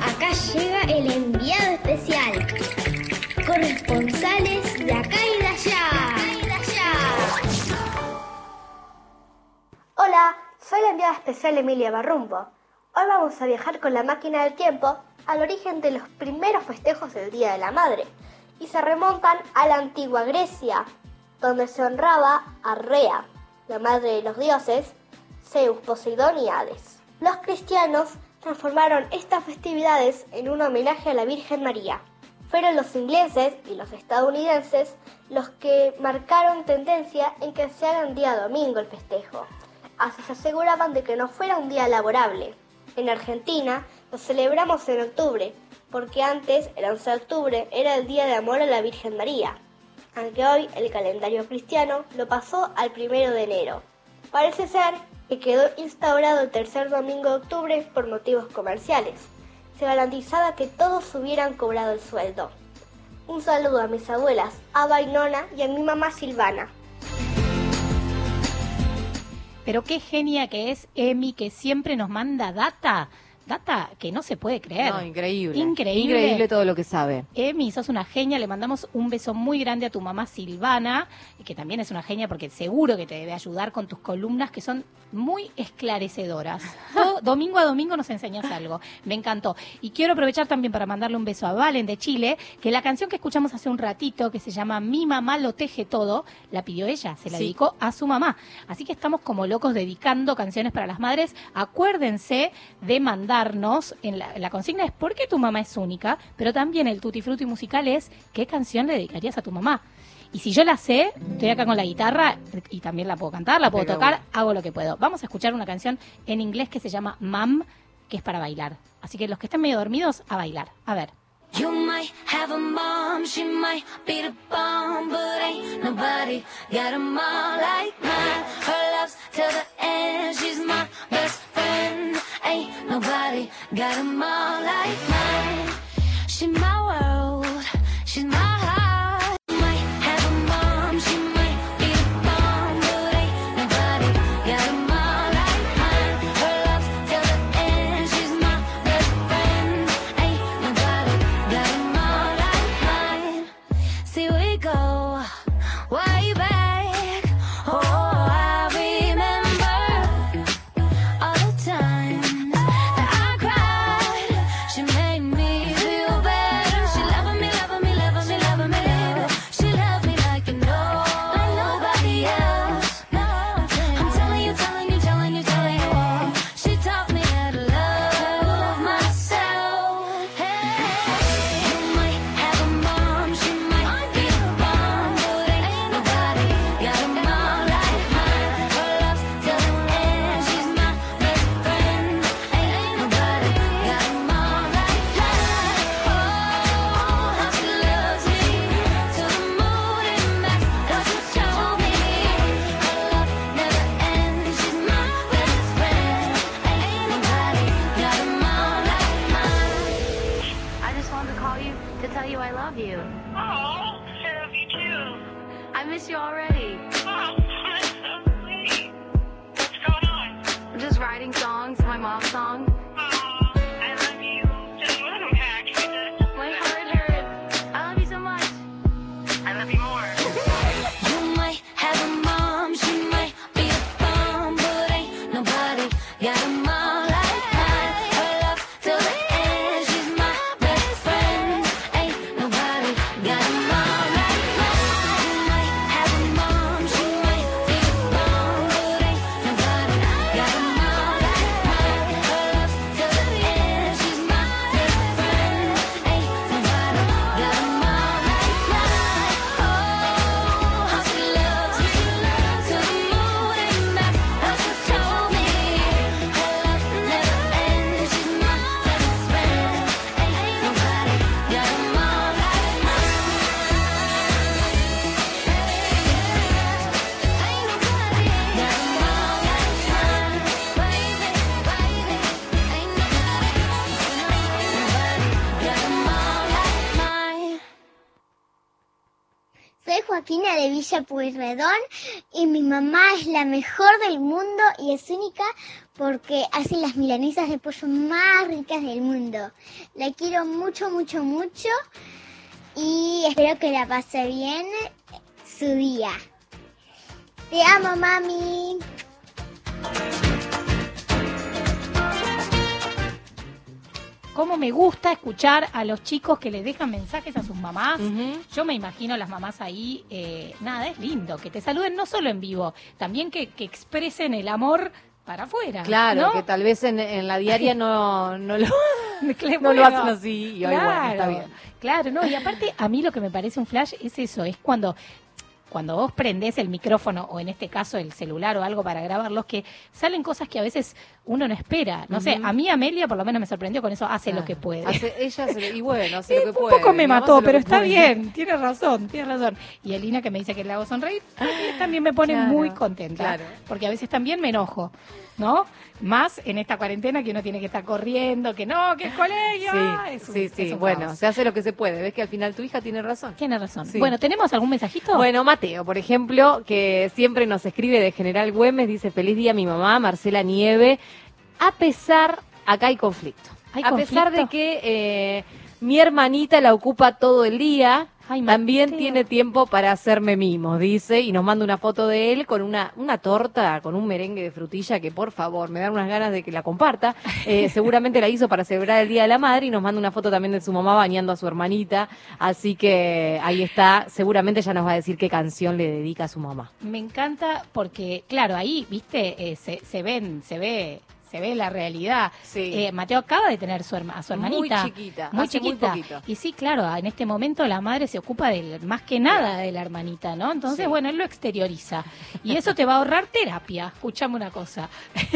S4: Acá llega el enviado especial. Corresponsales de acá y de allá.
S21: especial Emilia Barrumbo. Hoy vamos a viajar con la máquina del tiempo al origen de los primeros festejos del Día de la Madre y se remontan a la antigua Grecia, donde se honraba a Rea, la madre de los dioses, Zeus, Poseidón y Hades. Los cristianos transformaron estas festividades en un homenaje a la Virgen María. Fueron los ingleses y los estadounidenses los que marcaron tendencia en que se haga un día domingo el festejo. Así se aseguraban de que no fuera un día laborable. En Argentina lo celebramos en octubre, porque antes, el 11 de octubre, era el Día de Amor a la Virgen María, aunque hoy el calendario cristiano lo pasó al primero de enero. Parece ser que quedó instaurado el tercer domingo de octubre por motivos comerciales. Se garantizaba que todos hubieran cobrado el sueldo. Un saludo a mis abuelas, Aba y Nona, y a mi mamá Silvana.
S3: Pero qué genia que es Emi, que siempre nos manda data data que no se puede creer.
S8: No, increíble.
S3: Increíble.
S8: Increíble todo lo que sabe.
S3: Emi, sos una genia. Le mandamos un beso muy grande a tu mamá Silvana, que también es una genia porque seguro que te debe ayudar con tus columnas que son muy esclarecedoras. [LAUGHS] Todo- domingo a domingo nos enseñas algo. Me encantó. Y quiero aprovechar también para mandarle un beso a Valen de Chile, que la canción que escuchamos hace un ratito, que se llama Mi mamá lo teje todo, la pidió ella, se la
S8: Sí.
S3: dedicó a su mamá. Así que estamos como locos dedicando canciones para las madres. Acuérdense de mandarnos, en la, la consigna es ¿por qué tu mamá es única? Pero también el tutti frutti musical es ¿qué canción le dedicarías a tu mamá? Y si yo la sé, estoy acá con la guitarra y también la puedo cantar, la puedo
S8: Pero
S3: tocar,
S8: bueno.
S3: hago lo que puedo. Vamos a escuchar una canción en inglés que se llama Mam, que es para bailar. Así que los que estén medio dormidos, a bailar. A ver.
S12: You might have a mom, she might be the bomb, but ain't nobody got a mom like mine. Her love's till the end, she's my best friend. Ain't nobody got a mom like mine. She's my world, she's my heart.
S4: De y mi mamá es la mejor del mundo y es única porque hace las milanesas de pollo más ricas del mundo. La quiero mucho, mucho, mucho y espero que la pase bien su día. Te amo, mami.
S3: Cómo me gusta escuchar a los chicos que les dejan mensajes a sus mamás. Yo me imagino las mamás ahí, eh, nada, es lindo, que te saluden no solo en vivo, también que, que expresen el amor para afuera.
S8: Claro,
S3: ¿no?
S8: que tal vez en, en la diaria no, no, lo, [LAUGHS] no lo hacen así y hoy bueno, está bien.
S3: Claro, no, y aparte a mí lo que me parece un flash es eso, es cuando cuando vos prendés el micrófono o en este caso el celular o algo para grabarlos que salen cosas que a veces uno no espera. No sé, a mí Amelia por lo menos me sorprendió con eso, hace lo que puede.
S8: Hace- ella le- y bueno, hace lo que
S3: un
S8: puede.
S3: poco me mató,
S8: hace
S3: pero está
S8: puede.
S3: bien, [LAUGHS] tiene razón, tiene razón. Y Elina que me dice que le hago sonreír, también me pone
S8: Claro,
S3: muy contenta.
S8: claro.
S3: Porque a veces también me enojo, ¿no? Más en esta cuarentena que uno tiene que estar corriendo, que no, que el colegio. ah,
S8: Sí,
S3: es un-
S8: sí,
S3: es
S8: Bueno,
S3: caos.
S8: se hace lo que se puede. ¿Ves que al final tu hija tiene razón?
S3: Tiene razón.
S8: Sí.
S3: Bueno, ¿tenemos algún mensajito?
S8: Bueno, Mateo, por ejemplo, que siempre nos escribe de General Güemes, dice, feliz día mi mamá, Marcela Nieve. A pesar, acá hay conflicto.
S3: ¿Hay
S8: a pesar de que eh, mi hermanita la ocupa todo el día,
S3: Ay,
S8: también tiene tiempo para hacerme mimos, dice, y nos manda una foto de él con una, una torta, con un merengue de frutilla que por favor me dan unas ganas de que la comparta. [LAUGHS] Eh, seguramente la hizo para celebrar el Día de la Madre y nos manda una foto también de su mamá bañando a su hermanita. Así que ahí está, seguramente ya nos va a decir qué canción le dedica a su mamá.
S3: Me encanta porque, claro, ahí, viste, eh, se, se ven, se ve, se ve la realidad. Eh, Mateo acaba de tener su herma- a su
S8: Muy
S3: hermanita.
S8: chiquita,
S3: Muy
S8: hace muy
S3: chiquita. y sí, claro, en este momento la madre se ocupa del, más que nada de la hermanita, ¿no? Entonces,
S8: Sí.
S3: bueno, él lo exterioriza. Y eso te va a ahorrar terapia. Escuchame una cosa. [LAUGHS]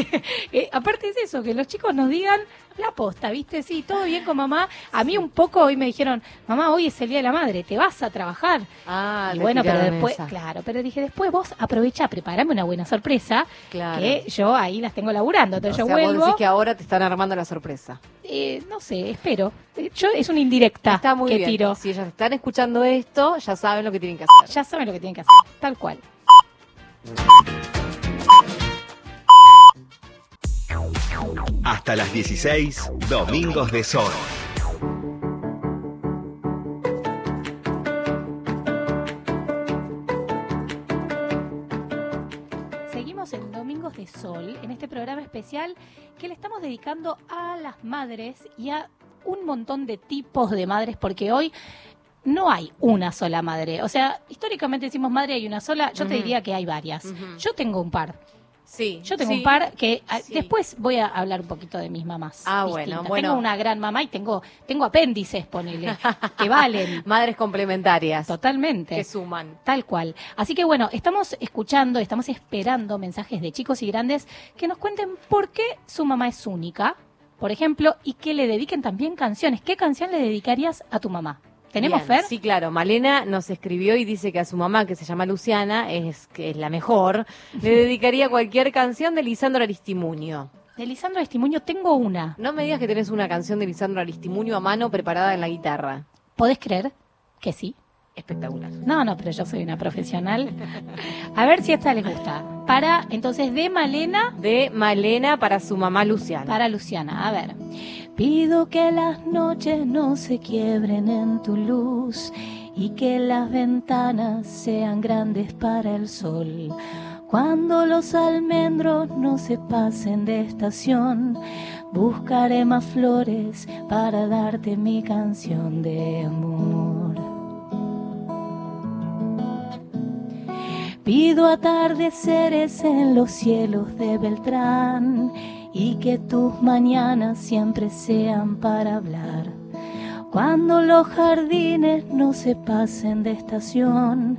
S3: Eh, aparte es eso, que los chicos nos digan la posta, ¿viste? Sí, todo bien con mamá. A mí un poco hoy me dijeron, mamá, hoy es el Día de la Madre, te vas a trabajar.
S8: Ah,
S3: y bueno, pero después,
S8: esa.
S3: claro, pero dije, después vos aprovecha, preparame una buena sorpresa,
S8: Claro.
S3: que yo ahí las tengo laburando.
S8: O
S3: Entonces
S8: sea,
S3: yo
S8: vos
S3: vuelvo,
S8: decís que ahora te están armando la sorpresa.
S3: eh, no sé, espero. Eh, Yo, es una indirecta
S8: Está muy
S3: que
S8: bien.
S3: tiro.
S8: Si ellas están escuchando esto, ya saben lo que tienen que hacer.
S3: Ya saben lo que tienen que hacer, tal cual.
S2: Hasta las 16, Domingos de Sol.
S3: Seguimos en Domingos de Sol, en este programa especial que le estamos dedicando a las madres y a un montón de tipos de madres, porque hoy no hay una sola madre. O sea, históricamente decimos madre hay una sola, yo te diría que hay varias. Yo tengo un par.
S8: Sí.
S3: Yo tengo
S8: sí.
S3: un par que ah,
S8: Sí.
S3: después voy a hablar un poquito de mis mamás.
S8: Ah, bueno, bueno.
S3: Tengo una gran mamá y tengo, tengo apéndices, ponele, que valen. [LAUGHS]
S8: Madres complementarias.
S3: Totalmente.
S8: Que suman.
S3: Tal cual. Así que bueno, estamos escuchando, estamos esperando mensajes de chicos y grandes que nos cuenten por qué su mamá es única, por ejemplo, y que le dediquen también canciones. ¿Qué canción le dedicarías a tu mamá? ¿Tenemos
S8: Bien,
S3: Fer?
S8: Sí, claro. Malena nos escribió y dice que a su mamá, que se llama Luciana, es que es la mejor, le [LAUGHS] dedicaría cualquier canción de Lisandro Aristimuño.
S3: De Lisandro Estimuño tengo una.
S8: No me digas que tenés una canción de Lisandro Aristimuño a mano preparada en la guitarra.
S3: ¿Podés creer que sí?
S8: Espectacular.
S3: No, no, pero yo soy una profesional. A ver si esta les gusta. Para, entonces, de Malena.
S8: De Malena para su mamá Luciana.
S3: Para Luciana, a ver. Pido que las noches no se quiebren en tu luz y que las ventanas sean grandes para el sol. Cuando los almendros no se pasen de estación, buscaré más flores para darte mi canción de amor. Pido atardeceres en los cielos de Beltrán y que tus mañanas siempre sean para hablar. Cuando los jardines no se pasen de estación,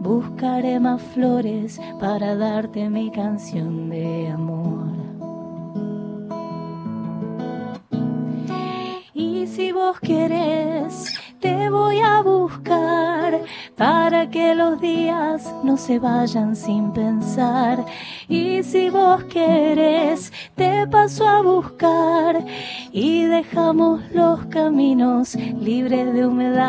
S3: buscaré más flores para darte mi canción de amor. Y si vos querés, te voy a buscar para que los días no se vayan sin pensar. Y si vos querés, te paso a buscar y dejamos los caminos libres de humedad.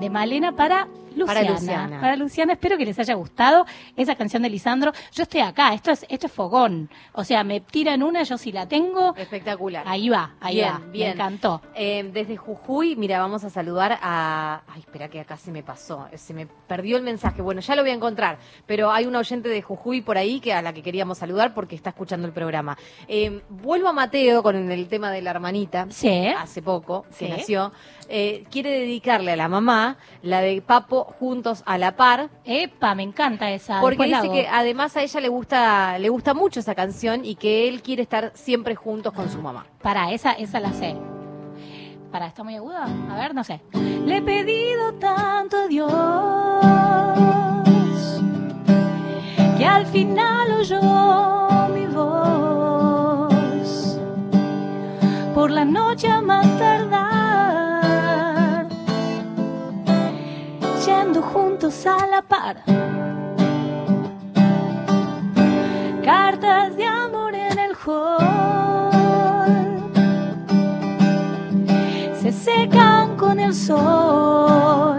S3: De Malena para Luciana,
S8: Para Luciana.
S3: Para Luciana, espero que les haya gustado esa canción de Lisandro. Yo estoy acá, esto es, esto es fogón. O sea, me tiran una, yo si la tengo.
S8: Espectacular.
S3: Ahí va, ahí
S8: bien,
S3: va.
S8: Bien.
S3: Me encantó.
S8: Eh, desde Jujuy, mira, vamos a saludar a. Ay, espera que acá se me pasó. Se me perdió el mensaje. Bueno, ya lo voy a encontrar. Pero hay una oyente de Jujuy por ahí que a la que queríamos saludar porque está escuchando el programa. Eh, vuelvo a Mateo con el tema de la hermanita.
S3: Sí.
S8: Hace poco, que
S3: Sí.
S8: nació. Eh, quiere dedicarle a la mamá la de Papo Juntos a la Par.
S3: Epa, me encanta esa.
S8: Porque dice que además a ella le gusta, le gusta mucho esa canción y que él quiere estar siempre juntos con su mamá.
S3: Para, esa, esa la sé. Para, ¿está muy aguda? A ver, no sé. Le he pedido tanto a Dios que al final oyó mi voz. Por la noche más a la par. Cartas de amor en el hall se secan con el sol.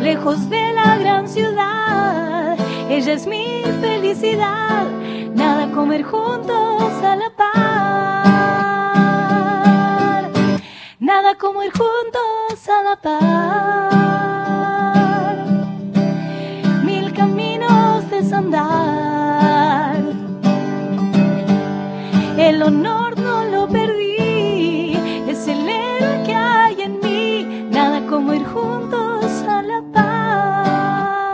S3: Lejos de la gran ciudad, ella es mi felicidad. Nada comer juntos a la par. Nada comer juntos a la par. El honor no lo perdí, es el héroe que hay en mí. Nada como ir juntos a la par.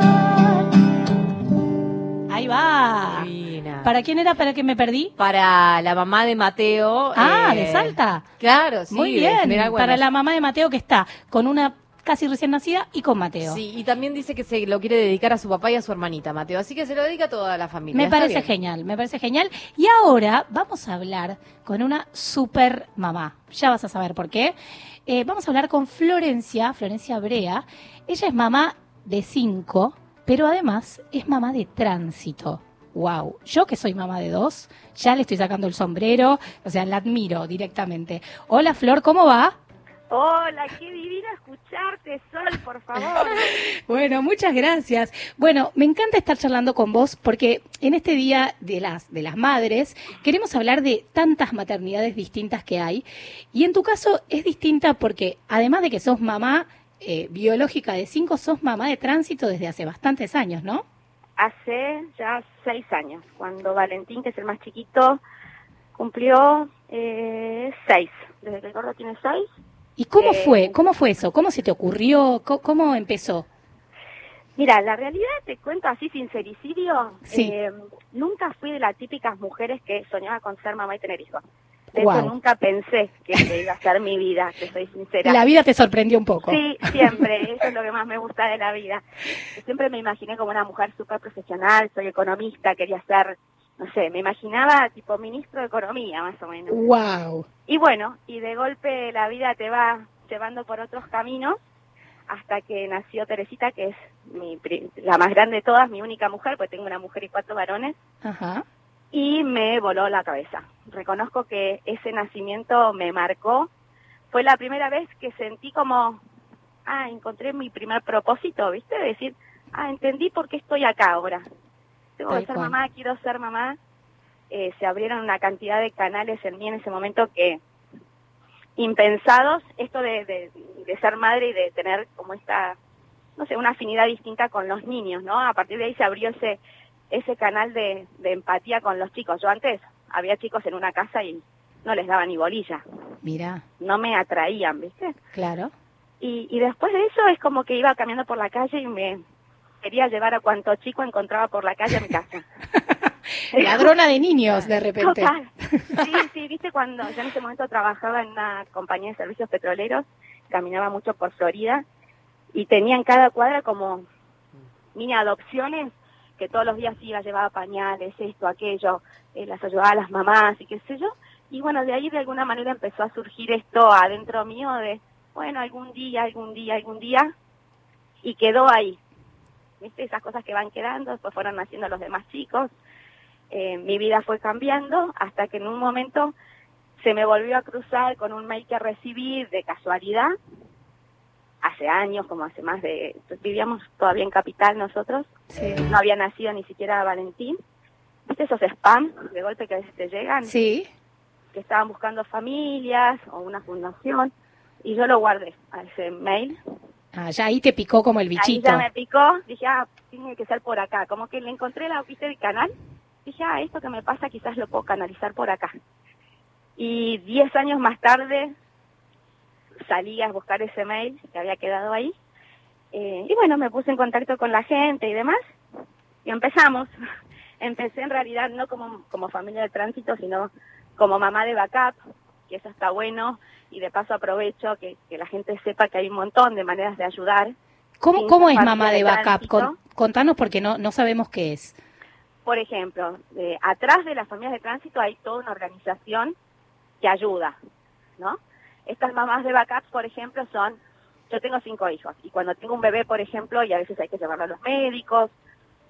S3: Ahí va.
S8: Divina.
S3: ¿Para quién era para que me perdí?
S8: Para la mamá de Mateo.
S3: Ah,
S8: eh,
S3: de Salta.
S8: Claro, sí.
S3: Muy bien. Para la mamá de Mateo que está con una casi recién nacida y con Mateo.
S8: Sí, y también dice que se lo quiere dedicar a su papá y a su hermanita, Mateo. Así que se lo dedica a toda la familia.
S3: Me
S8: Está
S3: parece
S8: bien.
S3: genial, me parece genial. Y ahora vamos a hablar con una super mamá. Ya vas a saber por qué. Eh, vamos a hablar con Florencia, Florencia Brea. Ella es mamá de cinco, pero además es mamá de tránsito. Wow, yo que soy mamá de dos, ya le estoy sacando el sombrero, o sea, la admiro directamente. Hola Flor, ¿cómo va?
S22: Hola, qué divino escucharte, Sol, por favor. [LAUGHS]
S3: Bueno, muchas gracias. Bueno, me encanta estar charlando con vos porque en este día de las de las madres queremos hablar de tantas maternidades distintas que hay y en tu caso es distinta porque además de que sos mamá eh, biológica de cinco, sos mamá de tránsito desde hace bastantes años, ¿no?
S22: Hace ya seis años, cuando Valentín, que es el más chiquito, cumplió eh, seis. Desde que el gordo tiene seis.
S3: ¿Y cómo
S22: Eh,
S3: fue? ¿Cómo fue eso? ¿Cómo se te ocurrió? ¿Cómo, cómo empezó?
S22: Mira, la realidad, te cuento así, sincericidio,
S3: Sí.
S22: eh, nunca fui de las típicas mujeres que soñaba con ser mamá y tener hijos. De hecho, nunca pensé que iba a ser mi vida, te soy sincera.
S3: La vida te sorprendió un poco.
S22: Sí, siempre, eso es lo que más me gusta de la vida. Siempre me imaginé como una mujer súper profesional, soy economista, quería ser, no sé, me imaginaba tipo ministro de Economía, más o menos.
S3: Wow.
S22: Y bueno, y de golpe la vida te va llevando por otros caminos hasta que nació Teresita, que es mi, la más grande de todas, mi única mujer, pues tengo una mujer y cuatro varones,
S3: Ajá.
S22: y me voló la cabeza. Reconozco que ese nacimiento me marcó. Fue la primera vez que sentí como, ah, encontré mi primer propósito, ¿viste? De decir, ah, entendí por qué estoy acá ahora. Tengo
S3: Tal
S22: que ser
S3: cual.
S22: mamá, quiero ser mamá. Eh, se abrieron una cantidad de canales en mí en ese momento que impensados, esto de, de, de ser madre y de tener como esta, no sé, una afinidad distinta con los niños, ¿no? A partir de ahí se abrió ese, ese canal de, de empatía con los chicos. Yo antes había chicos en una casa y no les daba ni bolilla,
S3: Mira,
S22: no me atraían, ¿viste?
S3: claro.
S22: Y, y después de eso es como que iba caminando por la calle y me quería llevar a cuanto chico encontraba por la calle a mi casa. [LAUGHS]
S3: Ladrona de niños, de repente.
S22: Total. Sí, sí, viste cuando yo en ese momento trabajaba en una compañía de servicios petroleros, caminaba mucho por Florida y tenía en cada cuadra como mini adopciones que todos los días iba, llevaba pañales, esto, aquello, eh, las ayudaba a las mamás y qué sé yo. Y bueno, de ahí de alguna manera empezó a surgir esto adentro mío de, bueno, algún día, algún día, algún día, y quedó ahí. ¿Viste? Esas cosas que van quedando, después fueron naciendo los demás chicos. Eh, mi vida fue cambiando hasta que en un momento se me volvió a cruzar con un mail que recibí de casualidad hace años, como hace más de... Vivíamos todavía en Capital nosotros, no había nacido ni siquiera Valentín. ¿Viste esos spam de golpe que a veces te llegan?
S3: Sí.
S22: Que estaban buscando familias o una fundación. Y yo lo guardé a ese mail.
S3: Ah, ya ahí te picó como el bichito.
S22: Ahí ya me picó. Dije, ah, tiene que ser por acá. Como que le encontré la viste del canal. Dije, ah, esto que me pasa quizás lo puedo canalizar por acá. Y diez años más tarde salí a buscar ese mail que había quedado ahí. Eh, y bueno, me puse en contacto con la gente y demás. Y empezamos. [LAUGHS] Empecé en realidad no como, como familia de tránsito, sino como mamá de backup, que eso está bueno. Y de paso aprovecho que, que la gente sepa que hay un montón de maneras de ayudar.
S3: ¿Cómo, cómo es mamá de backup? Con- contanos porque no, no sabemos qué es.
S22: Por ejemplo, eh, atrás de las familias de tránsito hay toda una organización que ayuda, ¿no? Estas mamás de backup, por ejemplo, son, yo tengo cinco hijos y cuando tengo un bebé, por ejemplo, y a veces hay que llevarlo a los médicos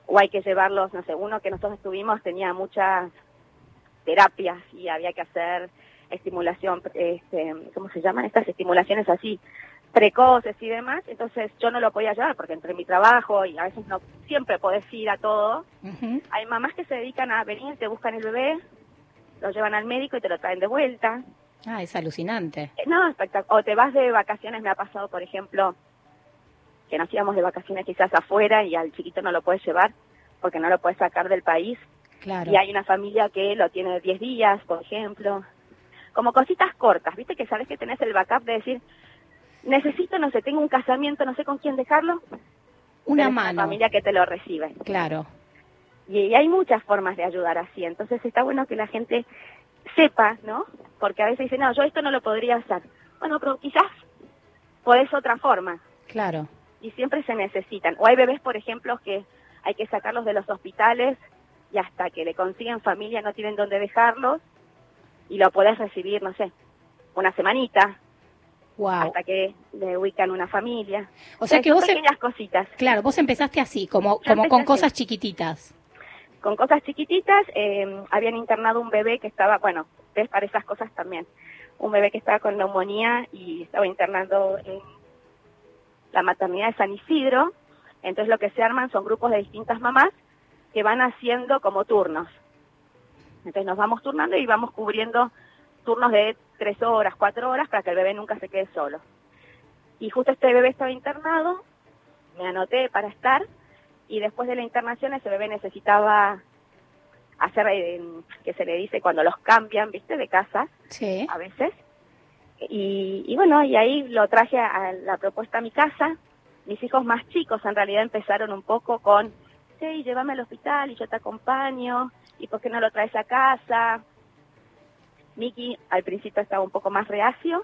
S22: o hay que llevarlos, no sé, uno que nosotros tuvimos tenía muchas terapias y había que hacer estimulación, este, ¿cómo se llaman? Estas estimulaciones así precoces y demás, entonces yo no lo podía llevar porque entre mi trabajo y a veces no siempre podés ir a todo, hay mamás que se dedican a venir, te buscan el bebé, lo llevan al médico y te lo traen de vuelta.
S3: Ah, es alucinante.
S22: Eh, No, espectacular. O te vas de vacaciones, me ha pasado, por ejemplo, que nos íbamos de vacaciones quizás afuera y al chiquito no lo puedes llevar porque no lo puedes sacar del país.
S3: Claro.
S22: Y hay una familia que lo tiene 10 días, por ejemplo. Como cositas cortas, ¿viste? Que sabes que tenés el backup de decir, necesito, no sé, tengo un casamiento, no sé con quién dejarlo.
S3: Una
S22: Tenés
S3: mano.
S22: familia que te lo recibe.
S3: Claro.
S22: Y, y hay muchas formas de ayudar así. Entonces está bueno que la gente sepa, ¿no? Porque a veces dicen, no, yo esto no lo podría hacer. Bueno, pero quizás podés otra forma.
S3: Claro.
S22: Y siempre se necesitan. O hay bebés, por ejemplo, que hay que sacarlos de los hospitales y hasta que le consiguen familia no tienen dónde dejarlos y lo podés recibir, no sé, una semanita
S3: Wow.
S22: hasta que le ubican una familia.
S3: O sea que vos em-
S22: pequeñas cositas.
S3: Claro, vos empezaste así, como,
S22: Yo
S3: como con
S22: así.
S3: cosas chiquititas.
S22: con cosas chiquititas. eh, habían internado un bebé que estaba, bueno, ves para esas cosas también. Un bebé que estaba con neumonía y estaba internando en la maternidad de San Isidro. Entonces lo que se arman son grupos de distintas mamás que van haciendo como turnos. Entonces nos vamos turnando y vamos cubriendo turnos de tres horas, cuatro horas para que el bebé nunca se quede solo. Y justo este bebé estaba internado, me anoté para estar y después de la internación ese bebé necesitaba hacer, eh, que se le dice cuando los cambian, ¿viste? De casa,
S3: Sí.
S22: a veces. Y, y bueno, y ahí lo traje a, a la propuesta a mi casa. Mis hijos más chicos en realidad empezaron un poco con, sí, llévame al hospital y yo te acompaño, y por qué no lo traes a casa. Miki al principio estaba un poco más reacio,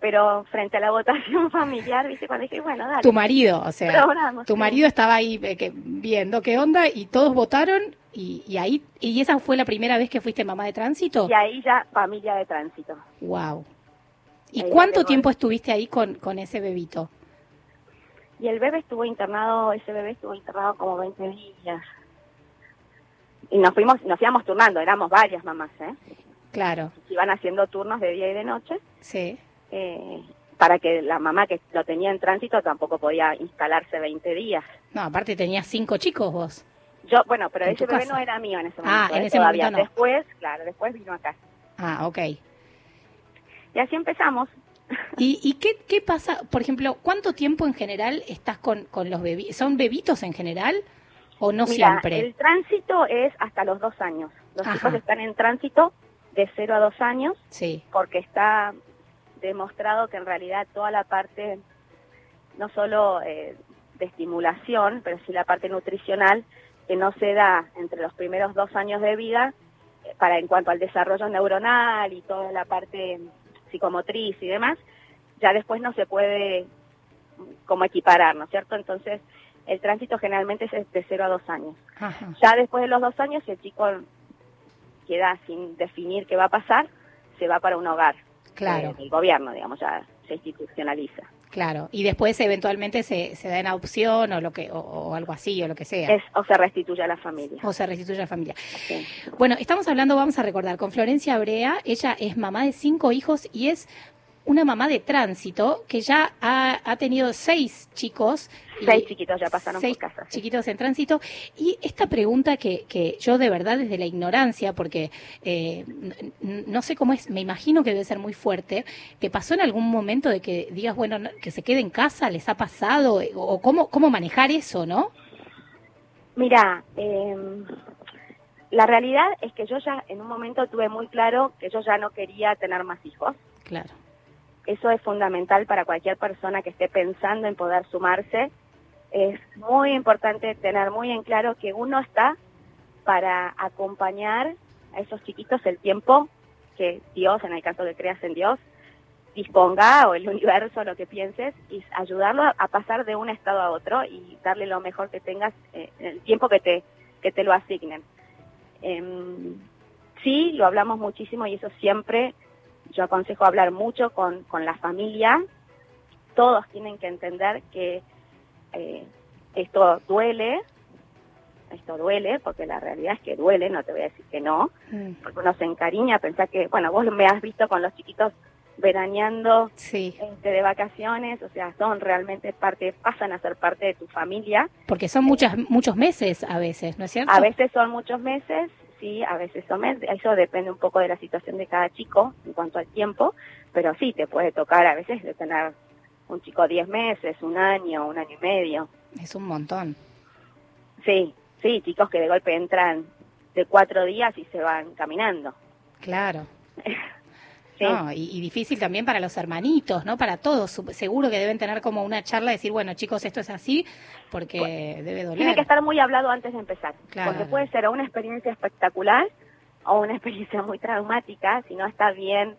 S22: pero frente a la [LAUGHS] votación familiar, viste, cuando dije, bueno, dale.
S3: Tu marido, o sea,
S22: Probamos,
S3: tu
S22: sí.
S3: marido estaba ahí eh, que- viendo qué onda y todos votaron y, y ahí, y esa fue la primera vez que fuiste mamá de tránsito.
S22: Y ahí ya familia de tránsito.
S3: Wow. ¿Y
S22: Ahí
S3: cuánto tiempo estuviste ahí con, con ese bebito?
S22: Y el bebé estuvo internado, ese bebé estuvo internado como 20 días. Y nos fuimos, nos íbamos turnando, éramos varias mamás, ¿eh?
S3: Claro,
S22: Iban haciendo turnos de día y de noche,
S3: sí.
S22: eh, para que la mamá que lo tenía en tránsito tampoco podía instalarse 20 días.
S3: No, aparte tenías cinco chicos vos.
S22: Yo, bueno, pero ese bebé
S3: casa.
S22: no era mío en ese
S3: Ah,
S22: momento.
S3: en
S22: ¿eh?
S3: ese
S22: Todavía.
S3: momento no.
S22: Después, claro, después vino acá.
S3: Ah, ok.
S22: Y así empezamos.
S3: ¿Y, y qué, qué pasa? Por ejemplo, ¿cuánto tiempo en general estás con, con los bebitos? ¿Son bebitos en general o no
S22: Mira,
S3: siempre?
S22: el tránsito es hasta los dos años. Los
S3: Ajá.
S22: chicos están en tránsito de 0 a 2 años.
S3: Sí.
S22: porque está demostrado que en realidad toda la parte, no solo eh, de estimulación, pero sí la parte nutricional, que no se da entre los primeros dos años de vida, eh, para en cuanto al desarrollo neuronal y toda la parte psicomotriz y demás, ya después no se puede mm, como equiparar, ¿no es cierto? Entonces, el tránsito generalmente es de 0 a 2 años.
S3: Ajá.
S22: Ya después de los dos años, si el chico queda sin definir qué va a pasar, se va para un hogar
S3: Claro.
S22: eh, del gobierno, digamos, ya se institucionaliza.
S3: Claro, y después eventualmente se, se da en adopción o lo que o, o algo así o lo que sea.
S22: Es, o se restituye a la familia.
S3: O se restituye a la familia. Bueno, estamos hablando, vamos a recordar, con Florencia Brea. Ella es mamá de cinco hijos y es una mamá de tránsito que ya ha, ha tenido seis chicos.
S22: Seis chiquitos ya pasaron
S3: seis
S22: por casa. sí.
S3: chiquitos en tránsito. Y esta pregunta que, que yo de verdad desde la ignorancia, porque eh, no sé cómo es, me imagino que debe ser muy fuerte, ¿te pasó en algún momento de que digas, bueno, no- que se quede en casa, les ha pasado? ¿O cómo, cómo manejar eso, no?
S22: Mira, eh, la realidad es que yo ya en un momento tuve muy claro que yo ya no quería tener más hijos.
S3: Claro.
S22: Eso es fundamental para cualquier persona que esté pensando en poder sumarse. Es muy importante tener muy en claro que uno está para acompañar a esos chiquitos el tiempo que Dios, en el caso que creas en Dios, disponga o el universo, lo que pienses, y ayudarlo a, pasar de un estado a otro y darle lo mejor que tengas eh, el tiempo que te, que te lo asignen. Em, sí, lo hablamos muchísimo y eso siempre yo aconsejo hablar mucho con, con la familia. Todos tienen que entender que eh, esto duele, esto duele, porque la realidad es que duele, no te voy a decir que no, porque uno se encariña, pensar que, bueno, vos me has visto con los chiquitos veraneando
S3: Sí.
S22: este, de vacaciones, o sea, son realmente parte, pasan a ser parte de tu familia.
S3: Porque son muchas, muchos meses a veces, ¿no es cierto?
S22: A veces son muchos meses, sí, a veces son meses. Eso depende un poco de la situación de cada chico en cuanto al tiempo, pero sí, te puede tocar a veces de tener un chico 10 meses, un año, un año y medio.
S3: Es un montón.
S22: Sí, sí, chicos que de golpe entran de cuatro días y se van caminando.
S3: Claro. [LAUGHS]
S22: Sí.
S3: No, y, y difícil también para los hermanitos, ¿no? Para todos. Seguro que deben tener como una charla y decir, bueno, chicos, esto es así, porque debe doler.
S22: Tiene que estar muy hablado antes de empezar,
S3: Claro.
S22: porque puede ser una experiencia espectacular o una [LAUGHS] experiencia muy traumática si no está bien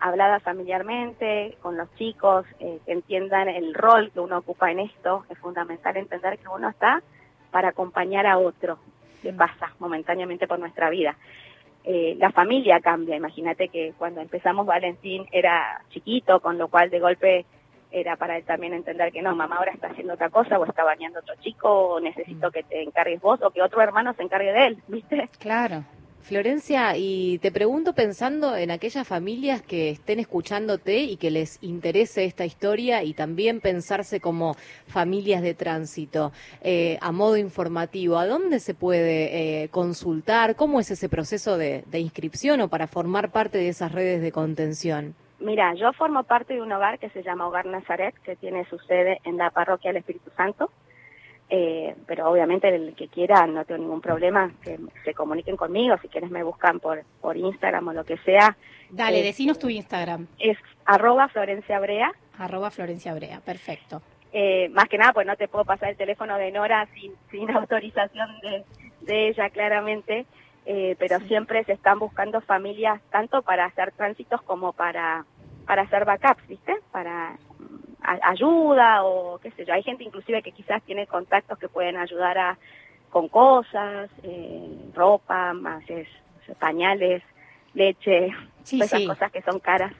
S22: hablada familiarmente con los chicos, eh, que entiendan el rol que uno ocupa en esto. Es fundamental entender que uno está para acompañar a otro que pasa momentáneamente por nuestra vida. Eh, la familia cambia. Imagínate que cuando empezamos Valentín era chiquito, con lo cual de golpe era para él también entender que no, mamá ahora está haciendo otra cosa o está bañando otro chico o necesito que te encargues vos o que otro hermano se encargue de él, ¿viste?
S3: Claro.
S8: Florencia, y te pregunto pensando en aquellas familias que estén escuchándote y que les interese esta historia y también pensarse como familias de tránsito eh, a modo informativo, ¿a dónde se puede eh, consultar? ¿Cómo es ese proceso de, de inscripción o para formar parte de esas redes de contención?
S22: Mira, yo formo parte de un hogar que se llama Hogar Nazaret, que tiene su sede en la parroquia del Espíritu Santo. Eh, pero obviamente el que quiera, no tengo ningún problema, que se comuniquen conmigo, si quieres me buscan por, por Instagram o lo que sea.
S3: Dale,
S22: Eh,
S3: decinos tu Instagram.
S22: Es arroba Florencia Brea.
S3: Arroba Florencia Brea, perfecto.
S22: Eh, más que nada, pues no te puedo pasar el teléfono de Nora sin, sin [LAUGHS] autorización de, de ella, claramente. Eh, pero siempre se están buscando familias tanto para hacer tránsitos como para, para hacer backups, ¿viste? Para ayuda o qué sé yo. Hay gente inclusive que quizás tiene contactos que pueden ayudar a con cosas, eh, ropa, más es, pañales, leche,
S3: Sí,
S22: todas esas
S3: sí.
S22: cosas que son caras.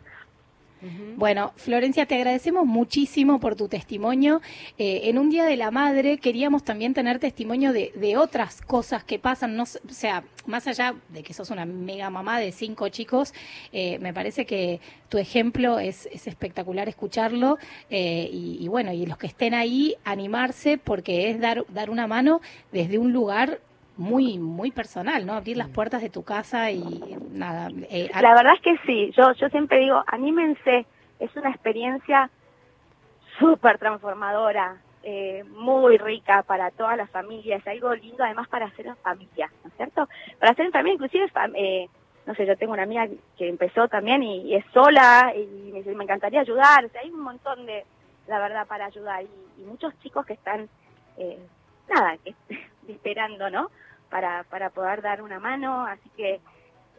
S3: Bueno, Florencia, te agradecemos muchísimo por tu testimonio. Eh, en un Día de la Madre queríamos también tener testimonio de, otras cosas que pasan, no, o sea, más allá de que sos una mega mamá de cinco chicos, eh, me parece que tu ejemplo es, es espectacular escucharlo eh, y, bueno, y los que estén ahí, animarse porque es dar una mano desde un lugar muy muy personal, ¿no? Abrir las puertas de tu casa y nada. eh,
S22: La verdad es que sí, yo, yo siempre digo, anímense, es una experiencia súper transformadora, eh, muy rica para todas las familias, algo lindo además para hacer en familia, ¿no es cierto? Para hacer en familia, inclusive, fam- eh, no sé, yo tengo una amiga que empezó también y, y es sola y me dice, me encantaría ayudar, o sea, hay un montón de, la verdad, para ayudar y, y muchos chicos que están, eh, nada, que [LAUGHS] esperando, ¿no? Para, para poder dar una mano, así que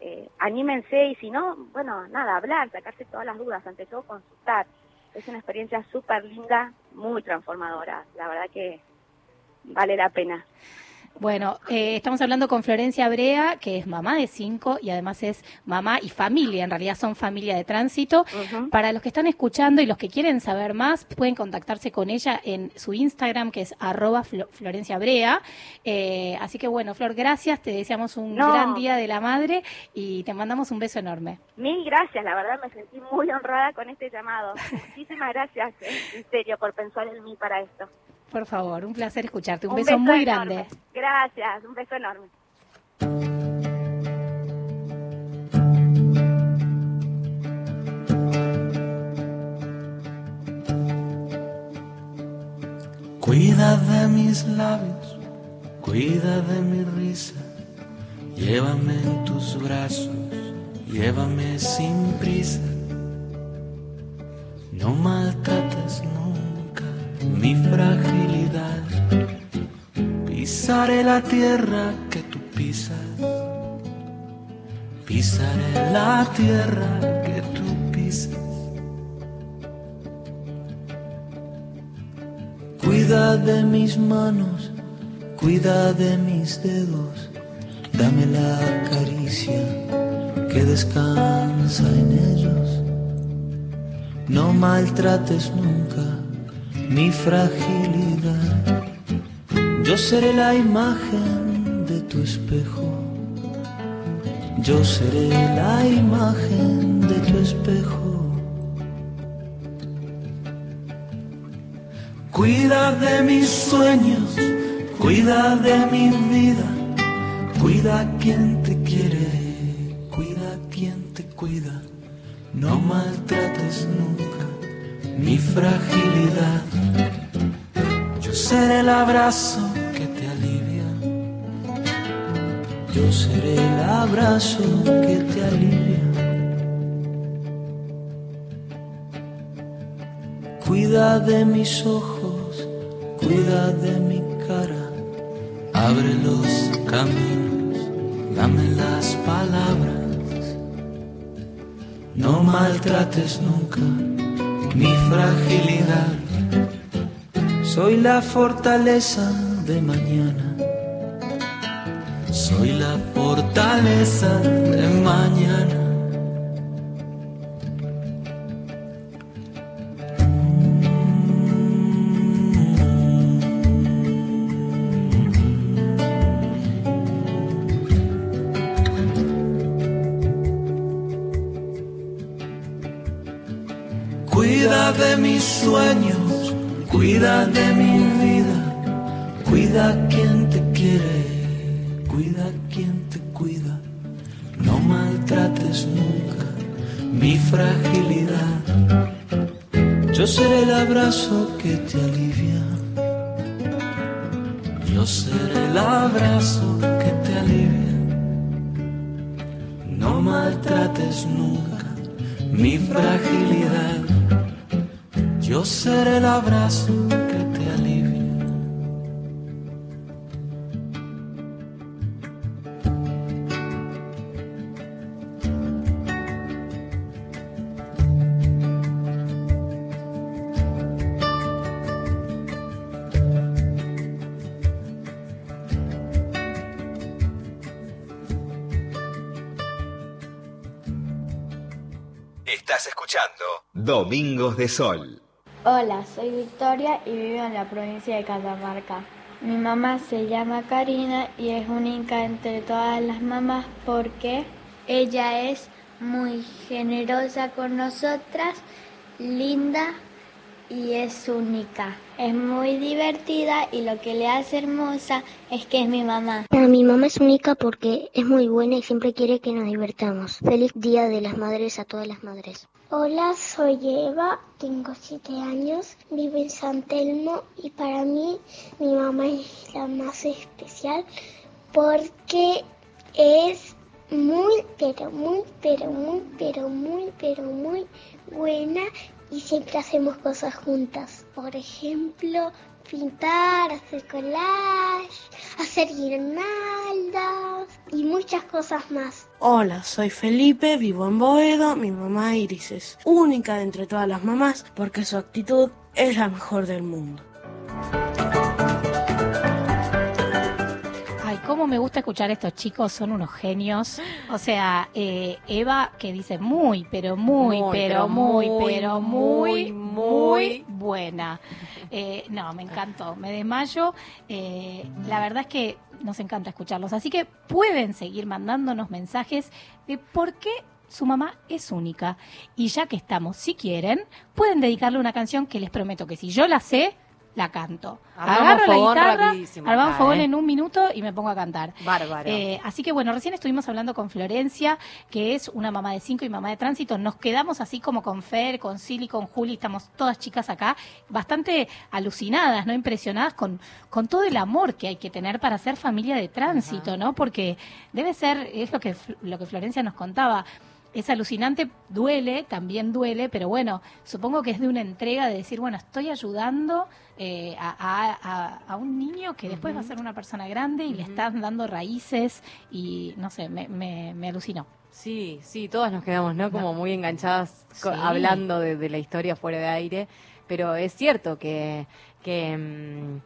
S22: eh, anímense y si no, bueno, nada, hablar, sacarse todas las dudas, ante todo consultar. Es una experiencia súper linda, muy transformadora, la verdad que vale la pena.
S3: Bueno, eh, estamos hablando con Florencia Brea, que es mamá de cinco y además es mamá y familia, en realidad son familia de tránsito. Para los que están escuchando y los que quieren saber más, pueden contactarse con ella en su Instagram, que es arroba Flo- Florencia Brea. Eh, así que bueno, Flor, gracias, te deseamos un
S22: No.
S3: gran día de la madre y te mandamos un beso enorme.
S22: Mil gracias, la verdad me sentí muy honrada con este llamado. Muchísimas gracias, en serio, por pensar en mí para esto.
S3: Por favor, un placer escucharte. Un,
S22: Un
S3: beso, muy
S22: enorme.
S3: grande.
S22: Gracias, un beso enorme.
S13: Cuida de mis labios, cuida de mi risa, llévame en tus brazos, llévame sin prisa. No maltrates nunca mi fragilidad, pisaré la tierra que tú pisas, pisaré la tierra que tú pisas. Cuida de mis manos, cuida de mis dedos, dame la caricia que descansa en ellos. No maltrates nunca mi fragilidad. Yo seré la imagen de tu espejo. Yo seré la imagen de tu espejo. Cuida de mis sueños, cuida de mi vida, cuida a quien te quiere, cuida a quien te cuida. No maltrates nunca mi fragilidad. Yo seré el abrazo Yo seré el abrazo que te alivia. Cuida de mis ojos, cuida de mi cara. Abre los caminos, dame las palabras. No maltrates nunca mi fragilidad. Soy la fortaleza de mañana. Soy la fortaleza de mañana. Abrazo que te
S2: Domingos de Sol.
S23: Hola, soy Victoria y vivo en la provincia de Catamarca. Mi mamá se llama Karina y es única entre todas las mamás porque ella es muy generosa con nosotras, linda y es única. Es muy divertida y lo que le hace hermosa es que es mi mamá.
S4: Ah, mi mamá es única porque es muy buena y siempre quiere que nos divertamos. Feliz Día de las Madres a todas las madres.
S21: Hola, soy Eva, tengo 7 años, vivo en San Telmo y para mí mi mamá es la más especial porque es muy, pero muy, pero muy, pero muy, pero muy buena y siempre hacemos cosas juntas. Por ejemplo, pintar, hacer collage, hacer guirnaldas y muchas cosas más.
S24: Hola, soy Felipe, vivo en Boedo. Mi mamá Iris es única de entre todas las mamás porque su actitud es la mejor del mundo.
S3: cómo me gusta escuchar a estos chicos, son unos genios. O sea, eh, Eva que dice muy, pero muy,
S8: Muy,
S3: pero muy, pero muy,
S8: muy,
S3: muy buena. Eh, no, me encantó, me desmayo. Eh, la verdad es que nos encanta escucharlos. Así que pueden seguir mandándonos mensajes de por qué su mamá es única. Y ya que estamos, si quieren, pueden dedicarle una canción que les prometo que si yo la sé, la canto.
S8: Armamos
S3: Agarro la
S8: fogón
S3: guitarra,
S8: rapidísimo
S3: armamos
S8: acá,
S3: fogón
S8: ¿eh?
S3: en un minuto y me pongo a cantar.
S8: Bárbaro.
S3: Eh, así que bueno, recién estuvimos hablando con Florencia, que es una mamá de cinco y mamá de tránsito. Nos quedamos así como con Fer, con Silly, con Juli, estamos todas chicas acá, bastante alucinadas, ¿no? Impresionadas con, con todo el amor que hay que tener para ser familia de tránsito, ¿no? Porque debe ser, es lo que, lo que Florencia nos contaba. Es alucinante, duele, también duele, pero bueno, supongo que es de una entrega de decir, bueno, estoy ayudando eh, a, a- un niño que después va a ser una persona grande y le están dando raíces y no sé, me, me, me alucinó.
S8: Sí, sí, todas nos quedamos, ¿no? Como muy enganchadas
S3: Sí.
S8: hablando de, de la historia fuera de aire, pero es cierto que, que mm,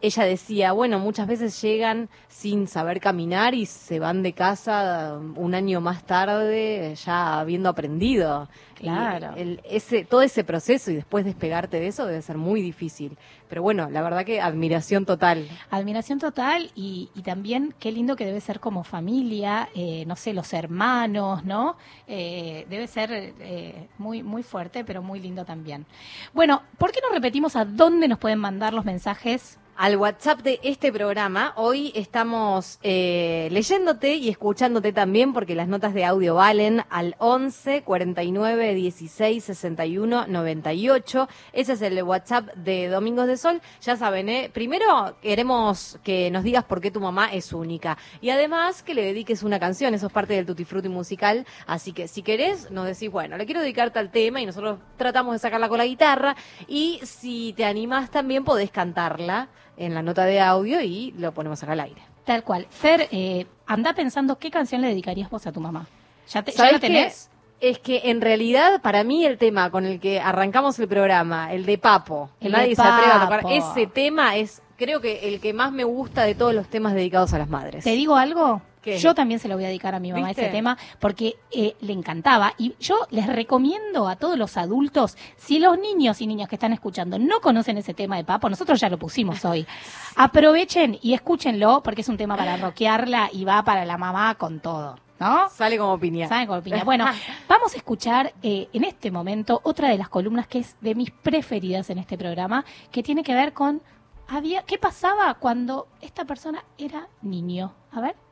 S8: ella decía, bueno, muchas veces llegan sin saber caminar y se van de casa um, un año más tarde ya habiendo aprendido.
S3: Claro.
S8: Y el- ese, todo ese proceso y después despegarte de eso debe ser muy difícil. Pero bueno, la verdad que admiración total.
S3: Admiración total y, y también qué lindo que debe ser como familia, eh, no sé, los hermanos, ¿no? Eh, debe ser eh, muy, muy fuerte, pero muy lindo también. Bueno, ¿por qué no repetimos a dónde nos pueden mandar los mensajes?
S8: Al WhatsApp de este programa. Hoy estamos eh, leyéndote y escuchándote también porque las notas de audio valen al 11 49 16 61 98. Ese es el WhatsApp de Domingos de Sol. Ya saben, ¿eh? primero queremos que nos digas por qué tu mamá es única y además que le dediques una canción. Eso es parte del Tutti Frutti musical. Así que si querés, nos decís, bueno, le quiero dedicar tal tema y nosotros tratamos de sacarla con la guitarra. Y si te animás también podés cantarla en la nota de audio y lo ponemos acá al aire.
S3: Tal cual. Fer, eh, anda pensando qué canción le dedicarías vos a tu mamá. ¿Ya, te, ya
S8: ¿Sabés
S3: la tenés?
S8: qué? Es que en realidad, para mí, el tema con el que arrancamos el programa, el de Papo,
S3: El
S8: nadie
S3: de
S8: se atreve a tocar, ese tema es, creo que el que más me gusta de todos los temas dedicados a las madres.
S3: ¿Te digo algo?
S8: ¿Qué?
S3: Yo también se lo voy a dedicar a mi mamá
S8: ¿Viste?
S3: ese tema porque eh, le encantaba. Y yo les recomiendo a todos los adultos, si los niños y niñas que están escuchando no conocen ese tema de Papo, nosotros ya lo pusimos hoy, [LAUGHS] aprovechen y escúchenlo porque es un tema para rockearla y va para la mamá con todo. ¿No?
S8: Sale como piña.
S3: Sale como piña. Bueno, [LAUGHS] vamos a escuchar eh, en este momento otra de las columnas que es de mis preferidas en este programa, que tiene que ver con había qué pasaba cuando esta persona era niño. A ver.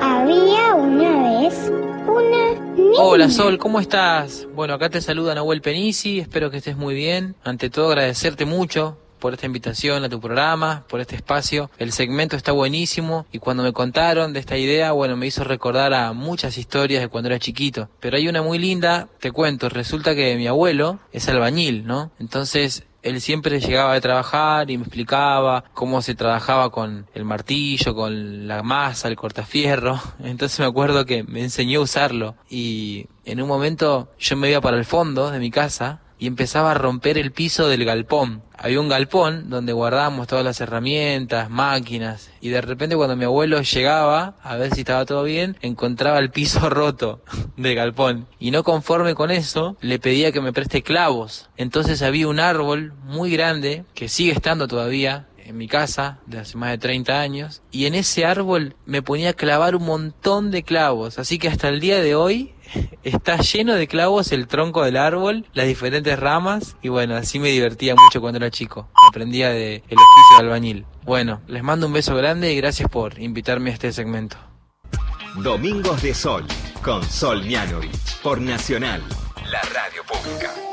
S4: Había una vez una niña.
S25: Hola Sol, ¿cómo estás? Bueno, acá te saluda Nahuel Penisi, espero que estés muy bien. Ante todo agradecerte mucho por esta invitación a tu programa, por este espacio. El segmento está buenísimo y cuando me contaron de esta idea, bueno, me hizo recordar a muchas historias de cuando era chiquito. Pero hay una muy linda, te cuento, resulta que mi abuelo es albañil, ¿no? Entonces él siempre llegaba de trabajar y me explicaba cómo se trabajaba con el martillo, con la masa, el cortafierro. [LAUGHS] Entonces me acuerdo que me enseñó a usarlo y en un momento yo me iba para el fondo de mi casa y empezaba a romper el piso del galpón. Había un galpón donde guardábamos todas las herramientas, máquinas, y de repente cuando mi abuelo llegaba a ver si estaba todo bien, encontraba el piso [LAUGHS] roto del galpón. Y no conforme con eso, le pedía que me preste clavos. Entonces había un árbol muy grande, que sigue estando todavía, en mi casa de hace más de 30 años y en ese árbol me ponía a clavar un montón de clavos, así que hasta el día de hoy [LAUGHS] está lleno de clavos el tronco del árbol, las diferentes ramas y bueno, así me divertía mucho cuando era chico, aprendía de el oficio de albañil. Bueno, les mando un beso grande y gracias por invitarme a este segmento.
S2: Domingos de Sol, con Sol Mianovich, por Nacional, la radio pública.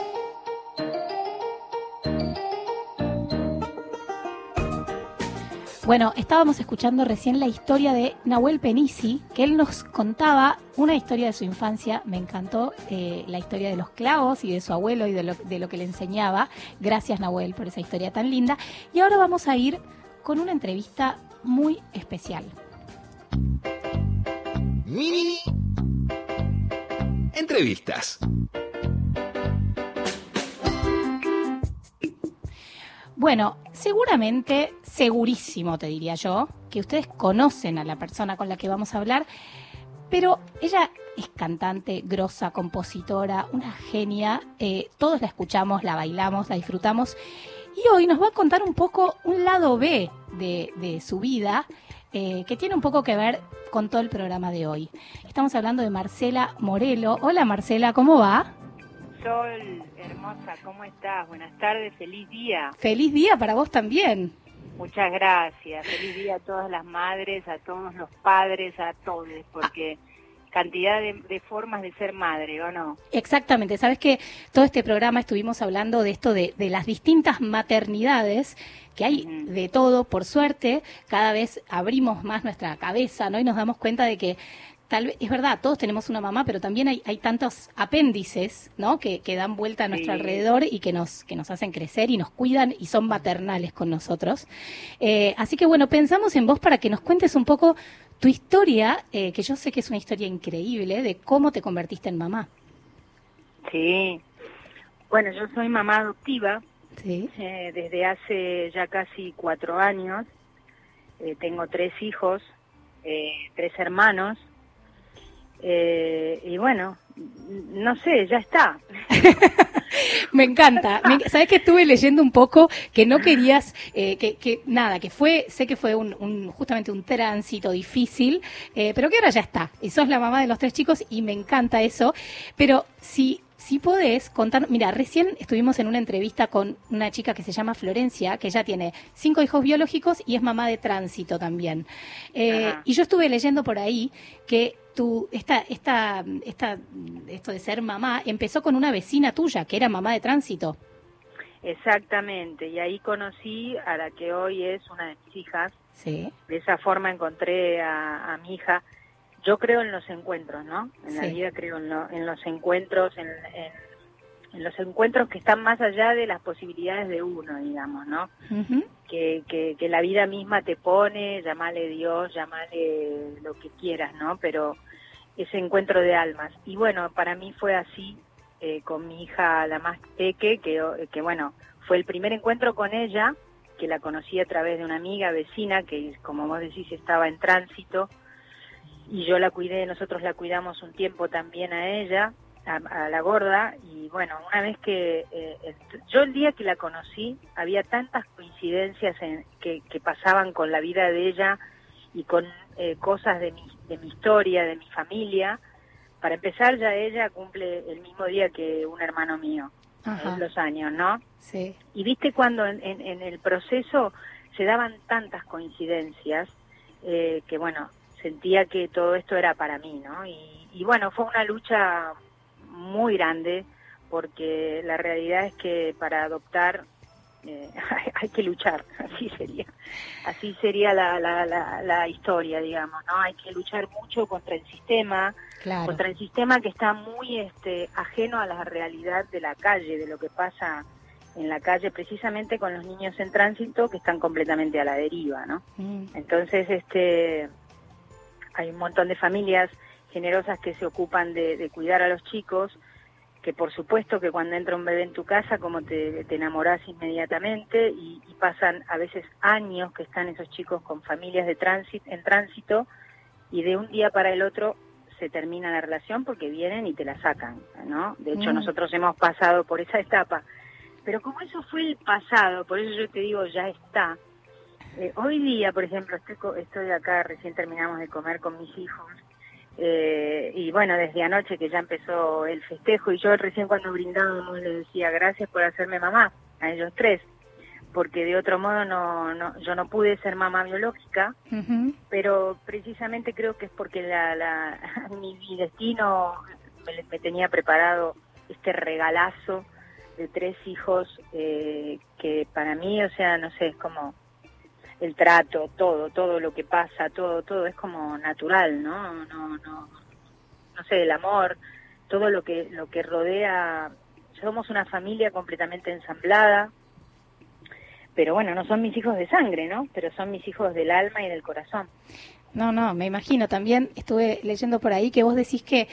S3: Bueno, estábamos escuchando recién la historia de Nahuel Penisi, que él nos contaba una historia de su infancia. Me encantó eh, la historia de los clavos y de su abuelo y de lo, de lo que le enseñaba. Gracias, Nahuel, por esa historia tan linda. Y ahora vamos a ir con una entrevista muy especial.
S2: Mini entrevistas.
S3: Bueno, seguramente, segurísimo te diría yo, que ustedes conocen a la persona con la que vamos a hablar, pero ella es cantante, grosa, compositora, una genia, eh, todos la escuchamos, la bailamos, la disfrutamos, y hoy nos va a contar un poco un lado B de, su vida, eh, que tiene un poco que ver con todo el programa de hoy. Estamos hablando de Marcela Morelo. Hola Marcela, ¿cómo va?
S26: Sol, hermosa, ¿cómo estás? Buenas tardes, feliz día.
S3: Feliz día para vos también.
S26: Muchas gracias, feliz día a todas las madres, a todos los padres, a todos, porque cantidad de, de formas de ser madre, ¿o no?
S3: Exactamente, sabes que todo este programa estuvimos hablando de esto de, de las distintas maternidades que hay de todo, por suerte, cada vez abrimos más nuestra cabeza, ¿no? Y nos damos cuenta de que tal vez, es verdad, todos tenemos una mamá, pero también hay, hay tantos apéndices, ¿no? Que, que dan vuelta a nuestro
S26: Sí.
S3: alrededor y que nos, que nos hacen crecer y nos cuidan y son maternales con nosotros. Eh, así que bueno, pensamos en vos para que nos cuentes un poco tu historia, eh, que yo sé que es una historia increíble, de cómo te convertiste en mamá.
S26: Sí. Bueno, yo soy mamá adoptiva
S3: Sí.
S26: eh, desde hace ya casi cuatro años. Tengo tres hijos, eh, tres hermanos. Eh, y bueno, no sé, ya está. [LAUGHS]
S3: Me encanta. Sabes que estuve leyendo un poco que no querías, eh, que, que nada, que fue, sé que fue un, un- justamente un tránsito difícil, eh, pero que ahora ya está. Y sos la mamá de los tres chicos y me encanta eso. Pero si, si podés contar, mira, recién estuvimos en una entrevista con una chica que se llama Florencia, que ella tiene cinco hijos biológicos y es mamá de tránsito también. Eh, y yo estuve leyendo por ahí que tu, esta, esta, esta, esto de ser mamá empezó con una vecina tuya que era mamá de tránsito.
S26: Exactamente. Y ahí conocí a la que hoy es una de mis hijas.
S3: Sí.
S26: De esa forma encontré a, a mi hija. Yo creo en los encuentros, ¿no? En la vida creo en, lo- en los encuentros, en, en- en los encuentros que están más allá de las posibilidades de uno, digamos, ¿no? que, que, que la vida misma te pone, llamale Dios, llamale lo que quieras, ¿no? Pero ese encuentro de almas. Y bueno, para mí fue así eh, con mi hija, la más peque, que, que bueno, fue el primer encuentro con ella, que la conocí a través de una amiga vecina, que como vos decís estaba en tránsito, y yo la cuidé, nosotros la cuidamos un tiempo también a ella, a, a la gorda, y bueno, una vez que eh, el- yo el día que la conocí, había tantas coincidencias en- que, que pasaban con la vida de ella y con eh, cosas de mi, de mi historia, de mi familia. Para empezar, ya ella cumple el mismo día que un hermano mío, en los años, ¿no?
S3: Sí.
S26: Y viste cuando en, en- en el proceso se daban tantas coincidencias eh, que, bueno, sentía que todo esto era para mí, ¿no? Y, y bueno, fue una lucha muy grande porque la realidad es que para adoptar eh, [LAUGHS] hay, que luchar, [LAUGHS] así sería. Así sería la, la, la, la historia, digamos, ¿no? Hay que luchar mucho contra el sistema,
S3: Claro.
S26: contra el sistema que está muy este, ajeno a la realidad de la calle, de lo que pasa en la calle, precisamente con los niños en tránsito que están completamente a la deriva, ¿no?
S3: Mm.
S26: Entonces, este, hay un montón de familias generosas que se ocupan de, de cuidar a los chicos, que por supuesto que cuando entra un bebé en tu casa, como te, te enamorás inmediatamente y, y pasan a veces años que están esos chicos con familias de tránsito, en tránsito y de un día para el otro se termina la relación porque vienen y te la sacan, ¿no? De hecho,
S27: Mm.
S26: nosotros hemos pasado por esa etapa. Pero como eso fue el pasado, por eso yo te digo, ya está. Eh, hoy día, por ejemplo, estoy, estoy acá, recién terminamos de comer con mis hijos. Eh, y bueno, desde anoche que ya empezó el festejo, y yo recién cuando brindábamos les decía gracias por hacerme mamá, a ellos tres, porque de otro modo no, no yo no pude ser mamá biológica, pero precisamente creo que es porque la, la, [LAUGHS] mi, mi destino me, me tenía preparado este regalazo de tres hijos eh, que para mí, o sea, no sé, es como el trato, todo, todo lo que pasa, todo, todo es como natural, ¿no? No, no, no sé, el amor, todo lo que, lo que rodea. Somos una familia completamente ensamblada, pero bueno, no son mis hijos de sangre, ¿no? Pero son mis hijos del alma y del corazón.
S3: No, no, me imagino. También estuve leyendo por ahí que vos decís que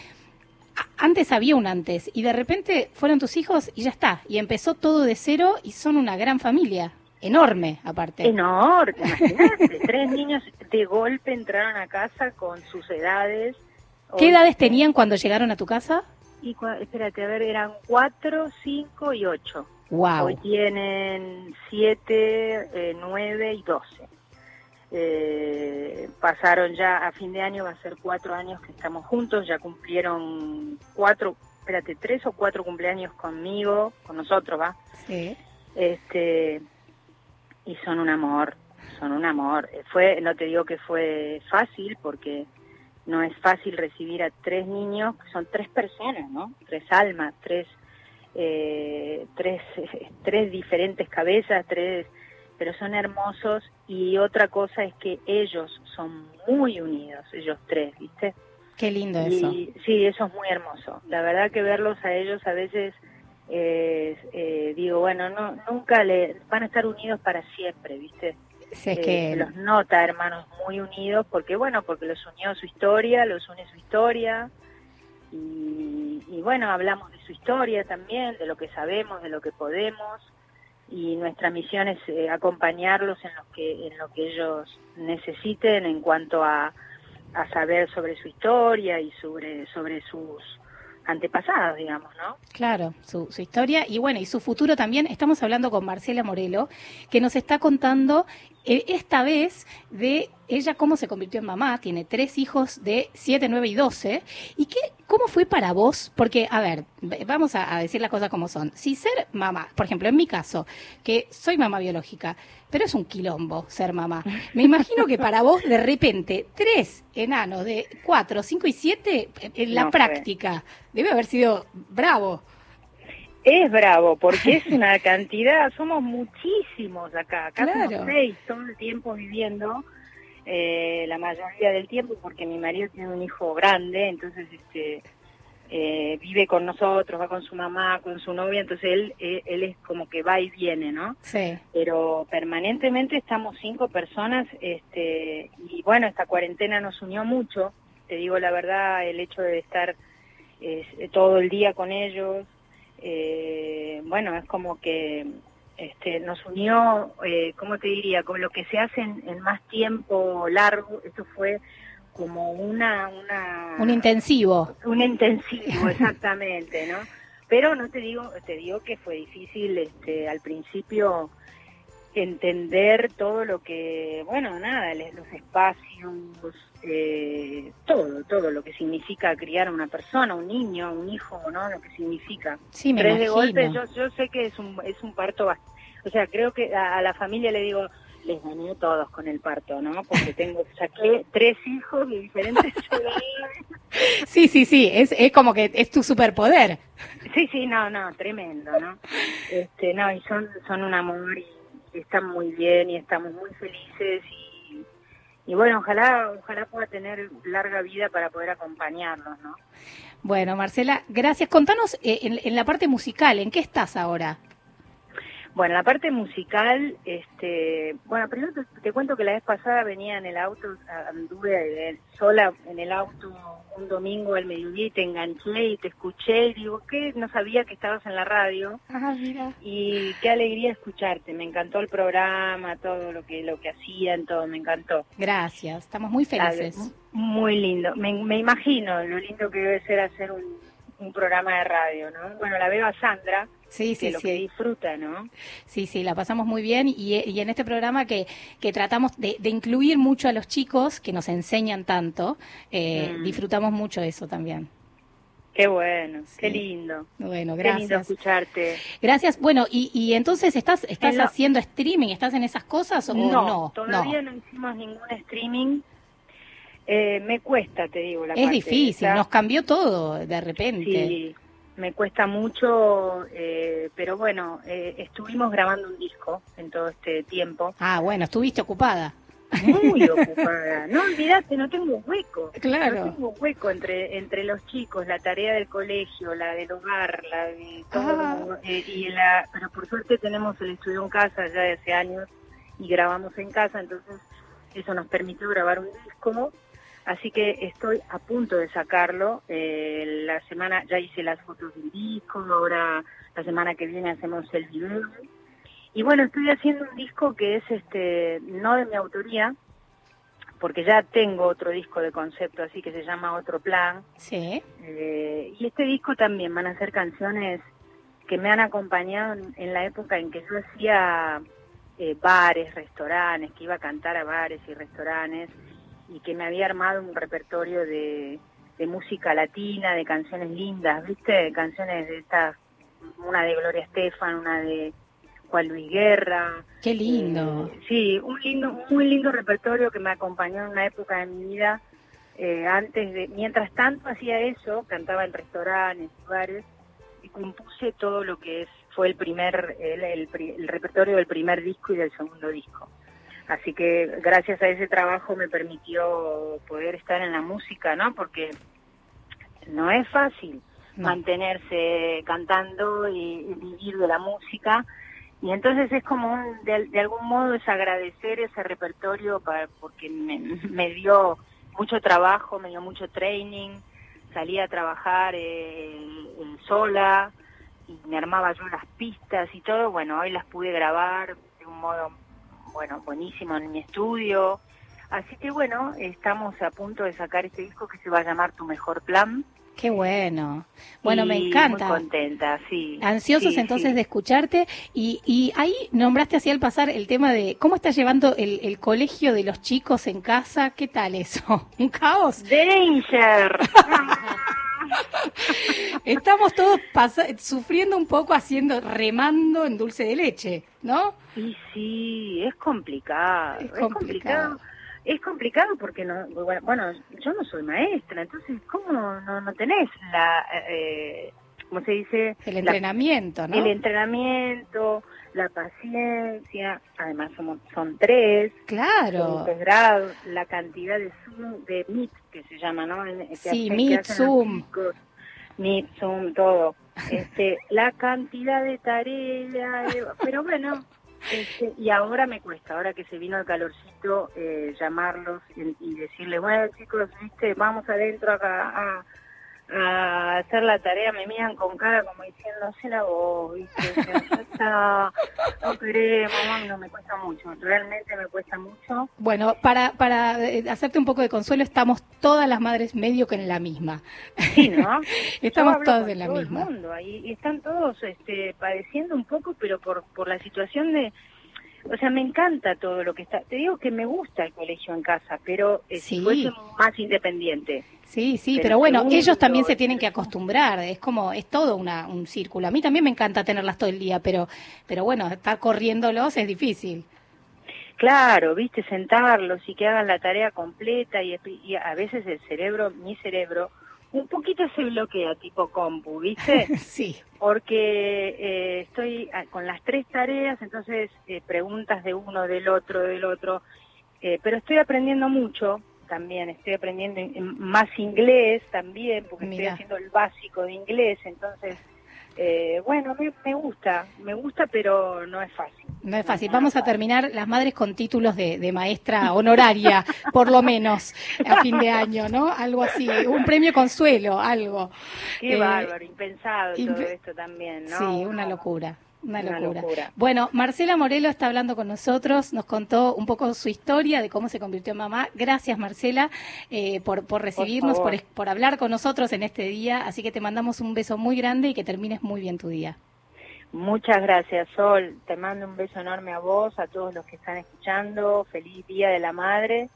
S3: antes había un antes y de repente fueron tus hijos y ya está. Y empezó todo de cero y son una gran familia. Enorme, aparte.
S26: Enorme, [LAUGHS] imagínate. Tres niños de golpe entraron a casa con sus edades.
S3: ¿Qué edades tenían cuando llegaron a tu casa?
S26: Y espérate, a ver, eran cuatro, cinco y ocho.
S3: Wow.
S26: Hoy tienen siete, eh, nueve y doce. Eh, pasaron ya a fin de año, va a ser cuatro años que estamos juntos, ya cumplieron cuatro, espérate, tres o cuatro cumpleaños conmigo, con nosotros, ¿va?
S3: Sí.
S26: Este, y son un amor, son un amor. Eh, Fue, no te digo que fue fácil, porque no es fácil recibir a tres niños, son tres personas, ¿no? Tres almas, tres, eh, tres, [LAUGHS] tres diferentes cabezas, tres, pero son hermosos. Y otra cosa es que ellos son muy unidos, ellos tres, ¿viste?
S3: Qué lindo eso.
S26: Y, sí, eso es muy hermoso. La verdad que verlos a ellos a veces eh, eh, digo, bueno, no nunca le van a estar unidos para siempre, ¿viste?
S3: Es
S26: Eh,
S3: que-
S26: los nota hermanos muy unidos porque bueno, porque los unió su historia, los une su historia y, y bueno, hablamos de su historia también, de lo que sabemos, de lo que podemos y nuestra misión es eh, acompañarlos en lo que en lo que ellos necesiten en cuanto a, a saber sobre su historia y sobre sobre sus antepasados, digamos, ¿no?
S3: Claro, su, su historia y bueno, y su futuro también. Estamos hablando con Marcela Morelo, que nos está contando esta vez de ella cómo se convirtió en mamá. Tiene tres hijos de 7, 9 y 12. ¿Y qué, cómo fue para vos? Porque, a ver, vamos a, a decir las cosas como son. Si ser mamá, por ejemplo, en mi caso, que soy mamá biológica, pero es un quilombo ser mamá. Me imagino que para vos, de repente, tres enanos de 4, 5 y 7, en la
S26: No fue.
S3: práctica, debe haber sido bravo.
S26: Es bravo, porque es una [LAUGHS] cantidad, somos muchísimos acá, acá
S3: Claro.
S26: somos seis todo el tiempo viviendo, eh, la mayoría del tiempo, porque mi marido tiene un hijo grande, entonces este eh, vive con nosotros, va con su mamá, con su novia, entonces él, eh, él es como que va y viene, ¿no?
S3: Sí.
S26: Pero permanentemente estamos cinco personas, este, y bueno, esta cuarentena nos unió mucho, te digo la verdad, el hecho de estar eh, todo el día con ellos, eh, bueno, es como que este, nos unió, eh, ¿cómo te diría? Con lo que se hace en, en más tiempo largo, esto fue como una, una
S3: Un intensivo.
S26: un intensivo, exactamente, ¿no? [LAUGHS] Pero no te digo, te digo que fue difícil este, al principio entender todo lo que, bueno, nada, los espacios, eh, todo, todo lo que significa criar a una persona, un niño, un hijo, ¿no? Lo que significa.
S3: Sí, me
S26: Tres de golpe, yo, yo sé que es un, es un parto, o sea, creo que a, a la familia le digo, les gané todos con el parto, ¿no? Porque tengo, [LAUGHS] saqué tres hijos de diferentes [LAUGHS] edades.
S3: Sí, sí, sí, es, es como que es tu superpoder.
S26: Sí, sí, no, no, tremendo, ¿no? [LAUGHS] Este, no, y son, son un amor y están muy bien y estamos muy felices y, y bueno, ojalá, ojalá pueda tener larga vida para poder acompañarlos, ¿no?
S3: Bueno, Marcela, gracias. Contanos eh, en, en la parte musical, ¿en qué estás ahora?
S26: Bueno, la parte musical, este, bueno, primero te, te cuento que la vez pasada venía en el auto, anduve eh, sola en el auto un domingo al mediodía y te enganché y te escuché y digo, ¿qué? No sabía que estabas en la radio.
S3: Ah, mira.
S26: Y qué alegría escucharte, me encantó el programa, todo lo que lo que hacían, todo, me encantó.
S3: Gracias, estamos muy felices.
S26: Muy lindo, me, me imagino lo lindo que debe ser hacer un, un programa de radio, ¿no? Bueno, la veo a Sandra,
S3: Sí,
S26: que
S3: sí,
S26: lo
S3: sí.
S26: que disfruta, ¿no?
S3: Sí, sí, la pasamos muy bien y, y en este programa que, que tratamos de, de incluir mucho a los chicos que nos enseñan tanto, eh,
S26: Mm.
S3: disfrutamos mucho eso también.
S26: Qué bueno, qué lindo.
S3: Bueno,
S26: Qué lindo
S3: gracias.
S26: escucharte.
S3: Gracias. Bueno, y, y entonces estás estás
S26: En lo-
S3: haciendo streaming, estás en esas cosas o no?
S26: no, todavía no. hicimos ningún streaming. Eh, me cuesta, te digo, la
S3: Es
S26: parte
S3: difícil,
S26: esa.
S3: nos cambió todo de repente.
S26: Sí, me cuesta mucho, eh, pero bueno, eh, estuvimos grabando un disco en todo este tiempo.
S3: Ah, bueno, estuviste ocupada.
S26: Muy [LAUGHS] ocupada. No olvidate, no tengo hueco.
S3: Claro.
S26: No tengo hueco entre entre los chicos, la tarea del colegio, la del hogar, la de todo.
S3: Ah.
S26: eh, y la, pero por suerte tenemos el estudio en casa ya de hace años y grabamos en casa, entonces eso nos permitió grabar un disco. Así que estoy a punto de sacarlo. Eh, la semana ya hice las fotos del disco, ahora la semana que viene hacemos el video. Y bueno, estoy haciendo un disco que es este no de mi autoría, porque ya tengo otro disco de concepto, así que se llama Otro Plan.
S3: Sí.
S26: Eh, y este disco también van a ser canciones que me han acompañado en, en la época en que yo hacía eh, bares, restaurantes, que iba a cantar a bares y restaurantes y que me había armado un repertorio de, de música latina, de canciones lindas, ¿viste? Canciones de estas, una de Gloria Estefan, una de Juan Luis Guerra.
S3: Qué lindo.
S26: Eh, sí, un lindo, muy lindo repertorio que me acompañó en una época de mi vida. eh, antes de, mientras tanto hacía eso, cantaba en restaurantes, bares, y compuse todo lo que es, fue el primer, el, el el repertorio del primer disco y del segundo disco. Así que gracias a ese trabajo me permitió poder estar en la música, ¿no? Porque no es fácil mantenerse cantando y, y vivir de la música. Y entonces es como un, de, de algún modo es agradecer ese repertorio para, porque me, me dio mucho trabajo, me dio mucho training, salí a trabajar eh, eh, sola y me armaba yo las pistas y todo. Bueno, hoy las pude grabar de un modo, bueno, buenísimo en mi estudio. Así que bueno, estamos a punto de sacar este disco que se va a llamar Tu Mejor Plan.
S3: Qué bueno. Bueno, me encanta.
S26: Muy contenta, sí.
S3: Ansiosos
S26: Sí,
S3: entonces
S26: sí.
S3: de escucharte y, y ahí nombraste así al pasar el tema de cómo estás llevando el, el colegio de los chicos en casa, ¿qué tal eso? [LAUGHS] ¿Un caos?
S26: Danger. [LAUGHS] [LAUGHS]
S3: Estamos todos sufriendo un poco haciendo, remando en dulce de leche, ¿no?
S26: Y sí, es complicado.
S3: Es
S26: Es
S3: complicado.
S26: complicado. Es complicado porque no, bueno, bueno, yo no soy maestra, entonces cómo no, no tenés la, eh, ¿cómo se dice?
S3: El
S26: La-
S3: entrenamiento, ¿no?
S26: El entrenamiento, la paciencia, además somos, son tres.
S3: Claro.
S26: Integrados, la cantidad de Zoom, de Meet, que se llama, ¿no? En- que
S3: Sí,
S26: que
S3: Meet, Zoom.
S26: chicos. Meet, Zoom, todo. Este, [LAUGHS] la cantidad de tareas, eh, pero bueno, este, y ahora me cuesta, ahora que se vino el calorcito, eh, llamarlos y, y decirles, bueno chicos, viste, vamos adentro acá a, a hacer la tarea, me miran con cara como diciendo, hacela vos, viste, O sea, ya está, no queremos, mami, no me cuesta mucho, realmente me cuesta mucho.
S3: Bueno, para, para eh, hacerte un poco de consuelo, estamos todas las madres medio que en la misma.
S26: Sí, ¿no? [LAUGHS]
S3: Estamos todas en la
S26: todo el
S3: misma.
S26: mundo ahí, y están todos este, padeciendo un poco, pero por, por la situación de... O sea, me encanta todo lo que está... Te digo que me gusta el colegio en casa, pero eh, si
S3: Sí.
S26: fuese más independiente.
S3: Sí, sí,
S26: Pero
S3: pero bueno,
S26: segundo,
S3: ellos también se tienen que acostumbrar, es como, es todo una, un círculo. A mí también me encanta tenerlas todo el día, pero, pero bueno, estar corriéndolos es difícil.
S26: Claro, viste, sentarlos y que hagan la tarea completa y, y a veces el cerebro, mi cerebro, un poquito se bloquea tipo compu, ¿viste? [LAUGHS]
S3: sí.
S26: Porque eh, estoy ah, con las tres tareas, entonces eh, preguntas de uno, del otro, del otro, eh, pero estoy aprendiendo mucho también, estoy aprendiendo más inglés también, porque
S3: Mira.
S26: estoy haciendo el básico de inglés, entonces, eh, bueno, me, me gusta, me gusta, pero no es fácil.
S3: No es fácil. Vamos a terminar las madres con títulos de, de maestra honoraria, por lo menos, a fin de año, ¿no? Algo así, un premio consuelo, algo.
S26: Qué
S3: Eh,
S26: bárbaro, impensado todo esto también, ¿no?
S3: Sí, una locura. Una
S26: Una
S3: locura. Bueno, Marcela Morelo está hablando con nosotros, nos contó un poco su historia de cómo se convirtió en mamá. Gracias, Marcela, eh, por, por recibirnos, por hablar con nosotros en este día. Así que te mandamos un beso muy grande y que termines muy bien tu día.
S26: Muchas gracias, Sol. Te mando un beso enorme a vos, a todos los que están escuchando. Feliz Día de la Madre.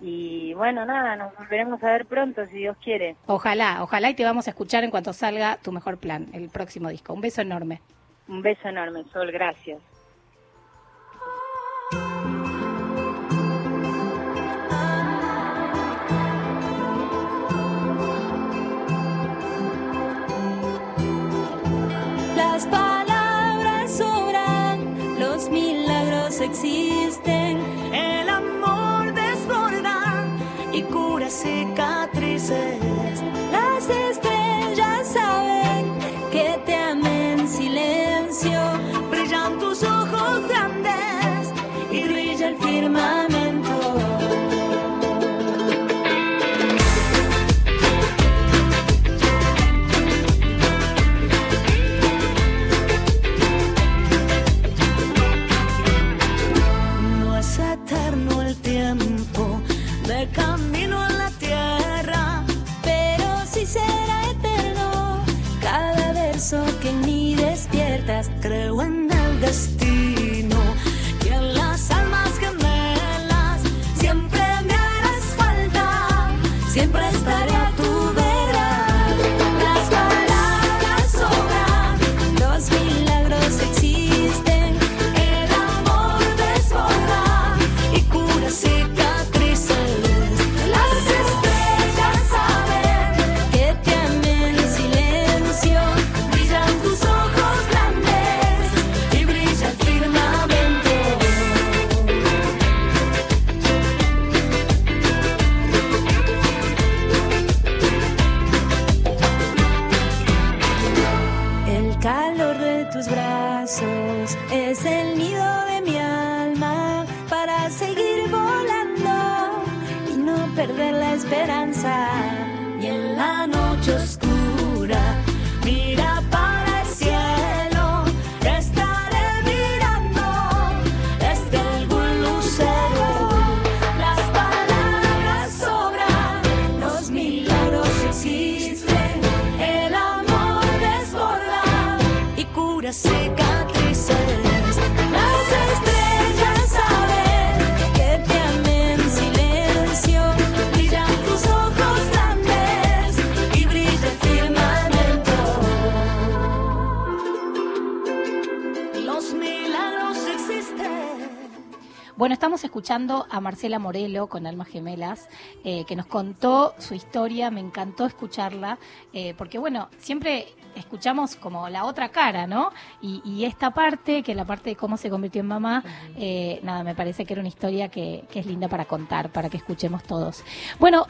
S26: Y bueno, nada, nos volveremos a ver pronto, si Dios quiere.
S3: Ojalá, ojalá y te vamos a escuchar en cuanto salga tu mejor plan, el próximo disco. Un beso enorme.
S26: Un beso enorme, Sol. Gracias.
S12: Las existen.
S3: Escuchando a Marcela Morelo con Almas Gemelas, eh, que nos contó su historia, me encantó escucharla, eh, porque bueno, siempre escuchamos como la otra cara, ¿no? Y, y esta parte, que la parte de cómo se convirtió en mamá, eh, nada, me parece que era una historia que, que es linda para contar, para que escuchemos todos. Bueno,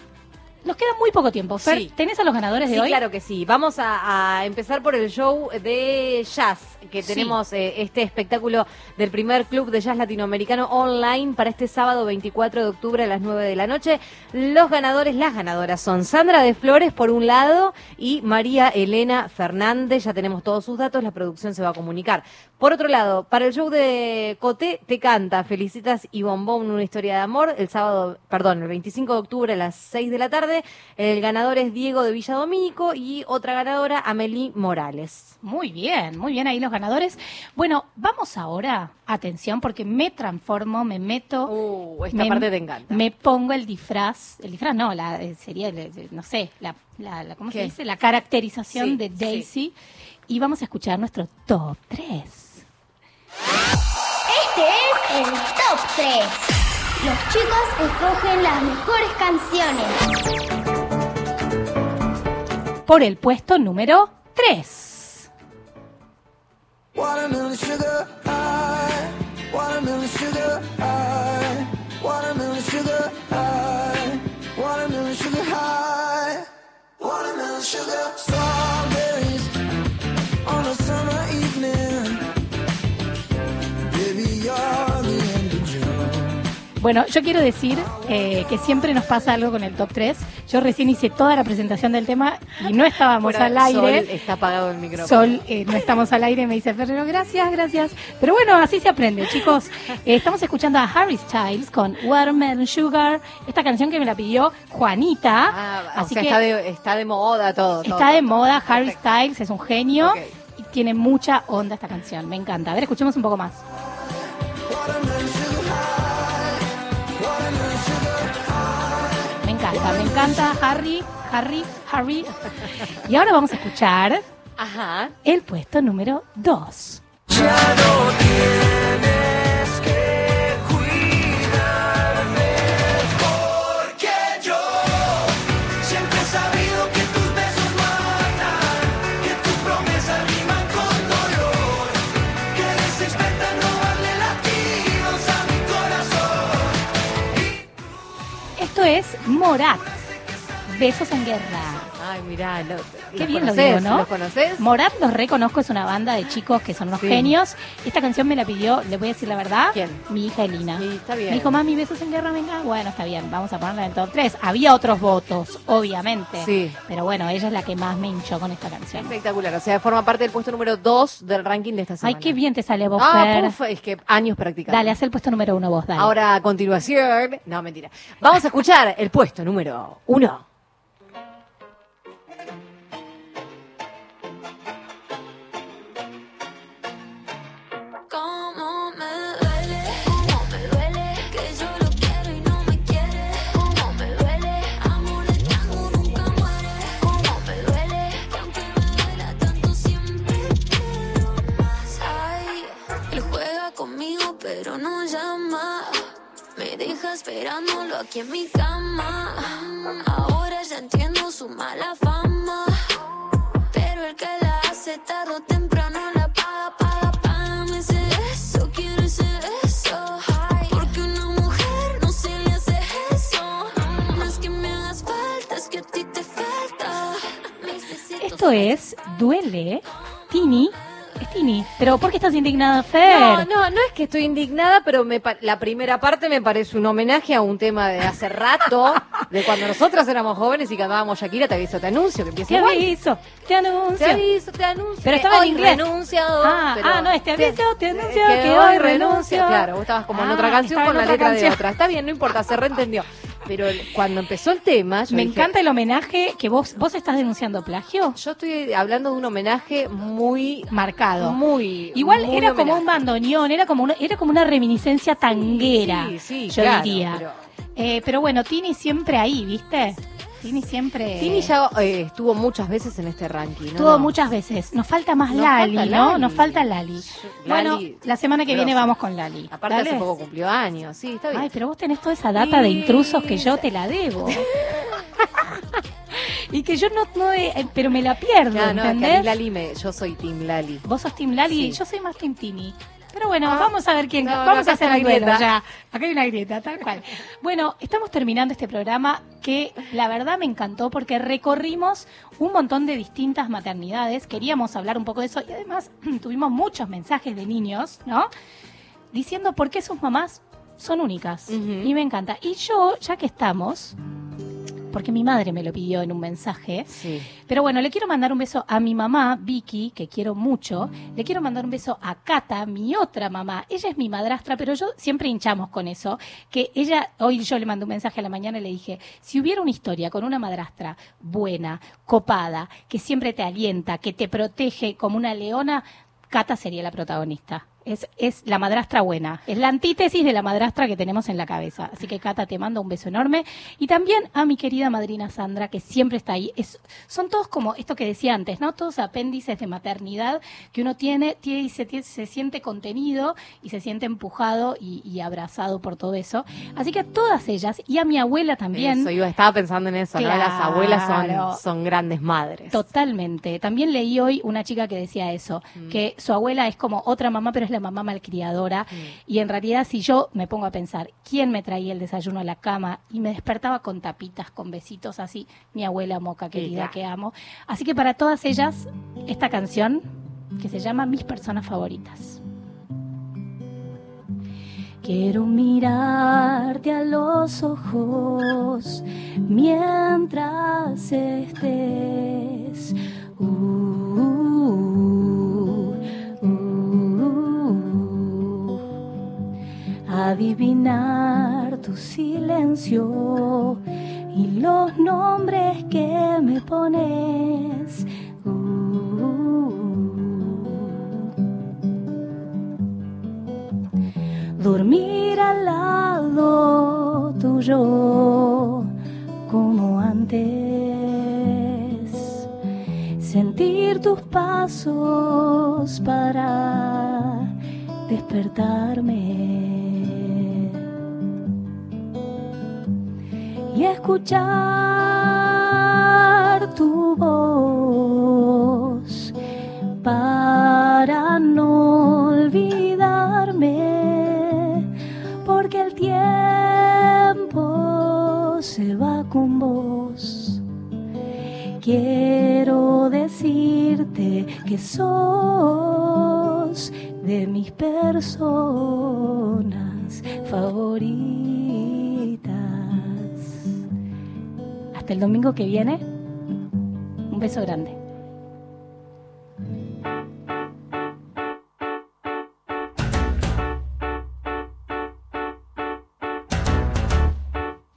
S3: nos queda muy poco tiempo. Fer,
S8: Sí.
S3: ¿tenés a los ganadores de
S8: Sí,
S3: hoy?
S8: claro que sí. Vamos a, a empezar por el show de jazz, que
S3: Sí.
S8: tenemos eh, este espectáculo del primer club de jazz latinoamericano online para este sábado 24 de octubre a las 9 de la noche. Los ganadores, las ganadoras son Sandra de Flores por un lado y María Elena Fernández. Ya tenemos todos sus datos, la producción se va a comunicar. Por otro lado, para el show de Coté te canta Felicitas y Bombón, una historia de amor, el sábado, perdón, el 25 de octubre a las 6 de la tarde. El ganador es Diego de Villadomínico y otra ganadora, Amelie Morales.
S3: Muy bien, muy bien ahí los ganadores. Bueno, vamos ahora, atención, porque me transformo, me meto.
S8: Uh, esta parte te encanta.
S3: Me pongo el disfraz, el disfraz no, la, eh, sería, no sé, la, la, la- ¿cómo se dice? La caracterización
S8: Sí,
S3: de
S8: sí.
S3: Daisy. Y vamos a escuchar nuestro top 3.
S4: Este es el top 3. Los chicos escogen las mejores canciones.
S3: Por el puesto número 3.
S27: Watermelon sugar high, watermelon sugar high, watermelon sugar high,
S3: Bueno, yo quiero decir eh, que siempre nos pasa algo con el top 3. Yo recién hice toda la presentación del tema y no estábamos al aire.
S8: Sol, está apagado el micrófono.
S3: Sol, eh, no estamos al aire, me dice Ferrero, gracias, gracias. Pero bueno, así se aprende, chicos. Eh, estamos escuchando a Harry Styles con Watermelon Sugar, esta canción que me la pidió Juanita.
S8: Ah, o
S3: así
S8: sea,
S3: que
S8: está de, está de moda todo. todo,
S3: está de
S8: todo.
S3: moda, Harry Styles es un genio y tiene mucha onda esta canción, me encanta. A ver, escuchemos un poco más. Encanta, me encanta Harry, Harry, Harry. Y ahora vamos a escuchar
S8: Ajá.
S3: el puesto número 2. Morat, Besos en Guerra.
S8: Ay, mirá, lo,
S3: Qué
S8: ¿los
S3: bien lo digo, ¿no?
S8: ¿Los conoces?
S3: Morat los reconozco, es una banda de chicos que son unos
S8: Sí.
S3: genios. Esta canción me la pidió, le voy a decir la verdad,
S8: ¿Quién?
S3: mi hija Elina.
S8: Sí, está bien.
S3: Me dijo, mami, besos en guerra, venga. Bueno, está bien, vamos a ponerla en el top 3. Había otros votos, obviamente.
S8: Sí.
S3: Pero bueno, ella es la que más me hinchó con esta canción.
S8: Espectacular, o sea, forma parte del puesto número 2 del ranking de esta semana.
S3: Ay, qué bien te sale vos,
S8: Ah,
S3: Fer.
S8: es que años practicando.
S3: Dale, haz el puesto número uno vos, dale.
S8: Ahora, a continuación, no, mentira. Vamos a escuchar el puesto número 1.
S28: Aquí en mi cama. Ahora ya entiendo su mala fama. Pero el que la hace tarde o temprano la paga, paga, págame ese eso, quiero ese eso. Porque una mujer no se le hace eso. No es que me hagas falta, es que a ti te falta.
S3: Esto es Duele. Pero ¿por qué estás indignada, Fer?
S8: No, no, no es que estoy indignada, pero me pa- la primera parte me parece un homenaje a un tema de hace rato, de cuando nosotros éramos jóvenes y cantábamos Shakira, te aviso, te anuncio, que empieza
S3: Te
S8: igual.
S3: aviso, te anuncio.
S8: Te aviso, te anuncio.
S3: Pero estaba en inglés.
S8: renuncio.
S3: Ah,
S8: pero-
S3: ah, no, es te aviso, te anuncio
S8: que,
S3: que
S8: hoy renuncio.
S3: renuncio.
S8: Claro, vos estabas como en
S3: Ah,
S8: otra canción
S3: estaba
S8: con la letra de
S3: canción.
S8: otra. Está bien, no importa, se reentendió. Pero cuando empezó el tema, yo
S3: Me
S8: dije,
S3: encanta el homenaje que vos vos estás denunciando plagio.
S8: Yo estoy hablando de un homenaje muy
S3: marcado.
S8: Muy
S3: Igual
S8: muy
S3: era como un bandoneón, era como una, era como una reminiscencia tanguera,
S8: Sí, sí,
S3: yo
S8: claro,
S3: diría.
S8: pero-
S3: Eh, pero bueno, Tini siempre ahí, ¿viste? Tini siempre.
S8: Tini ya eh, estuvo muchas veces en este ranking. ¿no?
S3: Estuvo muchas veces. Nos falta más
S8: Nos
S3: Lali,
S8: falta
S3: ¿no?
S8: Lali.
S3: Nos falta Lali. Bueno, la semana que viene vamos con Lali.
S8: Aparte
S3: Dale.
S8: hace poco cumplió años, sí, está bien.
S3: Ay, pero vos tenés toda esa data de intrusos que yo te la debo. [LAUGHS] y que yo no, no eh, pero me la pierdo,
S8: No, no, es que a
S3: ¿entendés?
S8: mí Lali me, yo soy Team Lali.
S3: Vos sos Team Lali,
S8: Sí.
S3: yo soy más Team Tini. Pero bueno, vamos a ver quién.
S8: No,
S3: vamos a hacer
S8: la grieta.
S3: ya. Acá hay una grieta, tal cual. Bueno, estamos terminando este programa que la verdad me encantó porque recorrimos un montón de distintas maternidades. Queríamos hablar un poco de eso y además [CLEARS THROAT] tuvimos muchos mensajes de niños, ¿no? Diciendo por qué sus mamás son únicas. Y me encanta. Y yo, ya que estamos, porque mi madre me lo pidió en un mensaje. Pero bueno, le quiero mandar un beso a mi mamá, Vicky, que quiero mucho. Le quiero mandar un beso a Cata, mi otra mamá. Ella es mi madrastra, pero yo siempre hinchamos con eso. Que ella, hoy yo le mandé un mensaje a la mañana y le dije, si hubiera una historia con una madrastra buena, copada, que siempre te alienta, que te protege como una leona, Cata sería la protagonista. Es, es la madrastra buena. Es la antítesis de la madrastra que tenemos en la cabeza. Así que, Cata, te mando un beso enorme. Y también a mi querida madrina Sandra, que siempre está ahí. Es, son todos como esto que decía antes, ¿no? Todos apéndices de maternidad que uno tiene, tiene y se, tiene- se siente contenido y se siente empujado y, y abrazado por todo eso. Así que a todas ellas y a mi abuela también.
S8: Eso, yo estaba pensando en eso, ¿no? Las
S3: Claro.
S8: abuelas son, son grandes madres.
S3: Totalmente. También leí hoy una chica que decía eso,
S8: Mm.
S3: que su abuela es como otra mamá, pero es la mamá malcriadora.
S8: Mm.
S3: Y en realidad, si yo me pongo a pensar, ¿quién me traía el desayuno a la cama y me despertaba con tapitas, con besitos así? Mi abuela moca querida que amo. Así que para todas ellas, esta canción que se llama Mis personas favoritas. Quiero mirarte a los ojos mientras estés. Uh, adivinar tu silencio y los nombres que me pones. dormir al lado tuyo como antes, sentir tus pasos para despertarme y escuchar tu voz para no olvidarme, porque el tiempo se va con vos. Quiero decirte que sos de mis personas favoritas. Hasta el domingo que viene, un beso grande.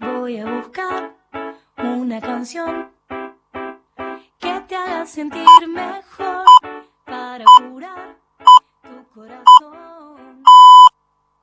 S3: Voy a buscar una canción que te haga sentir mejor para curar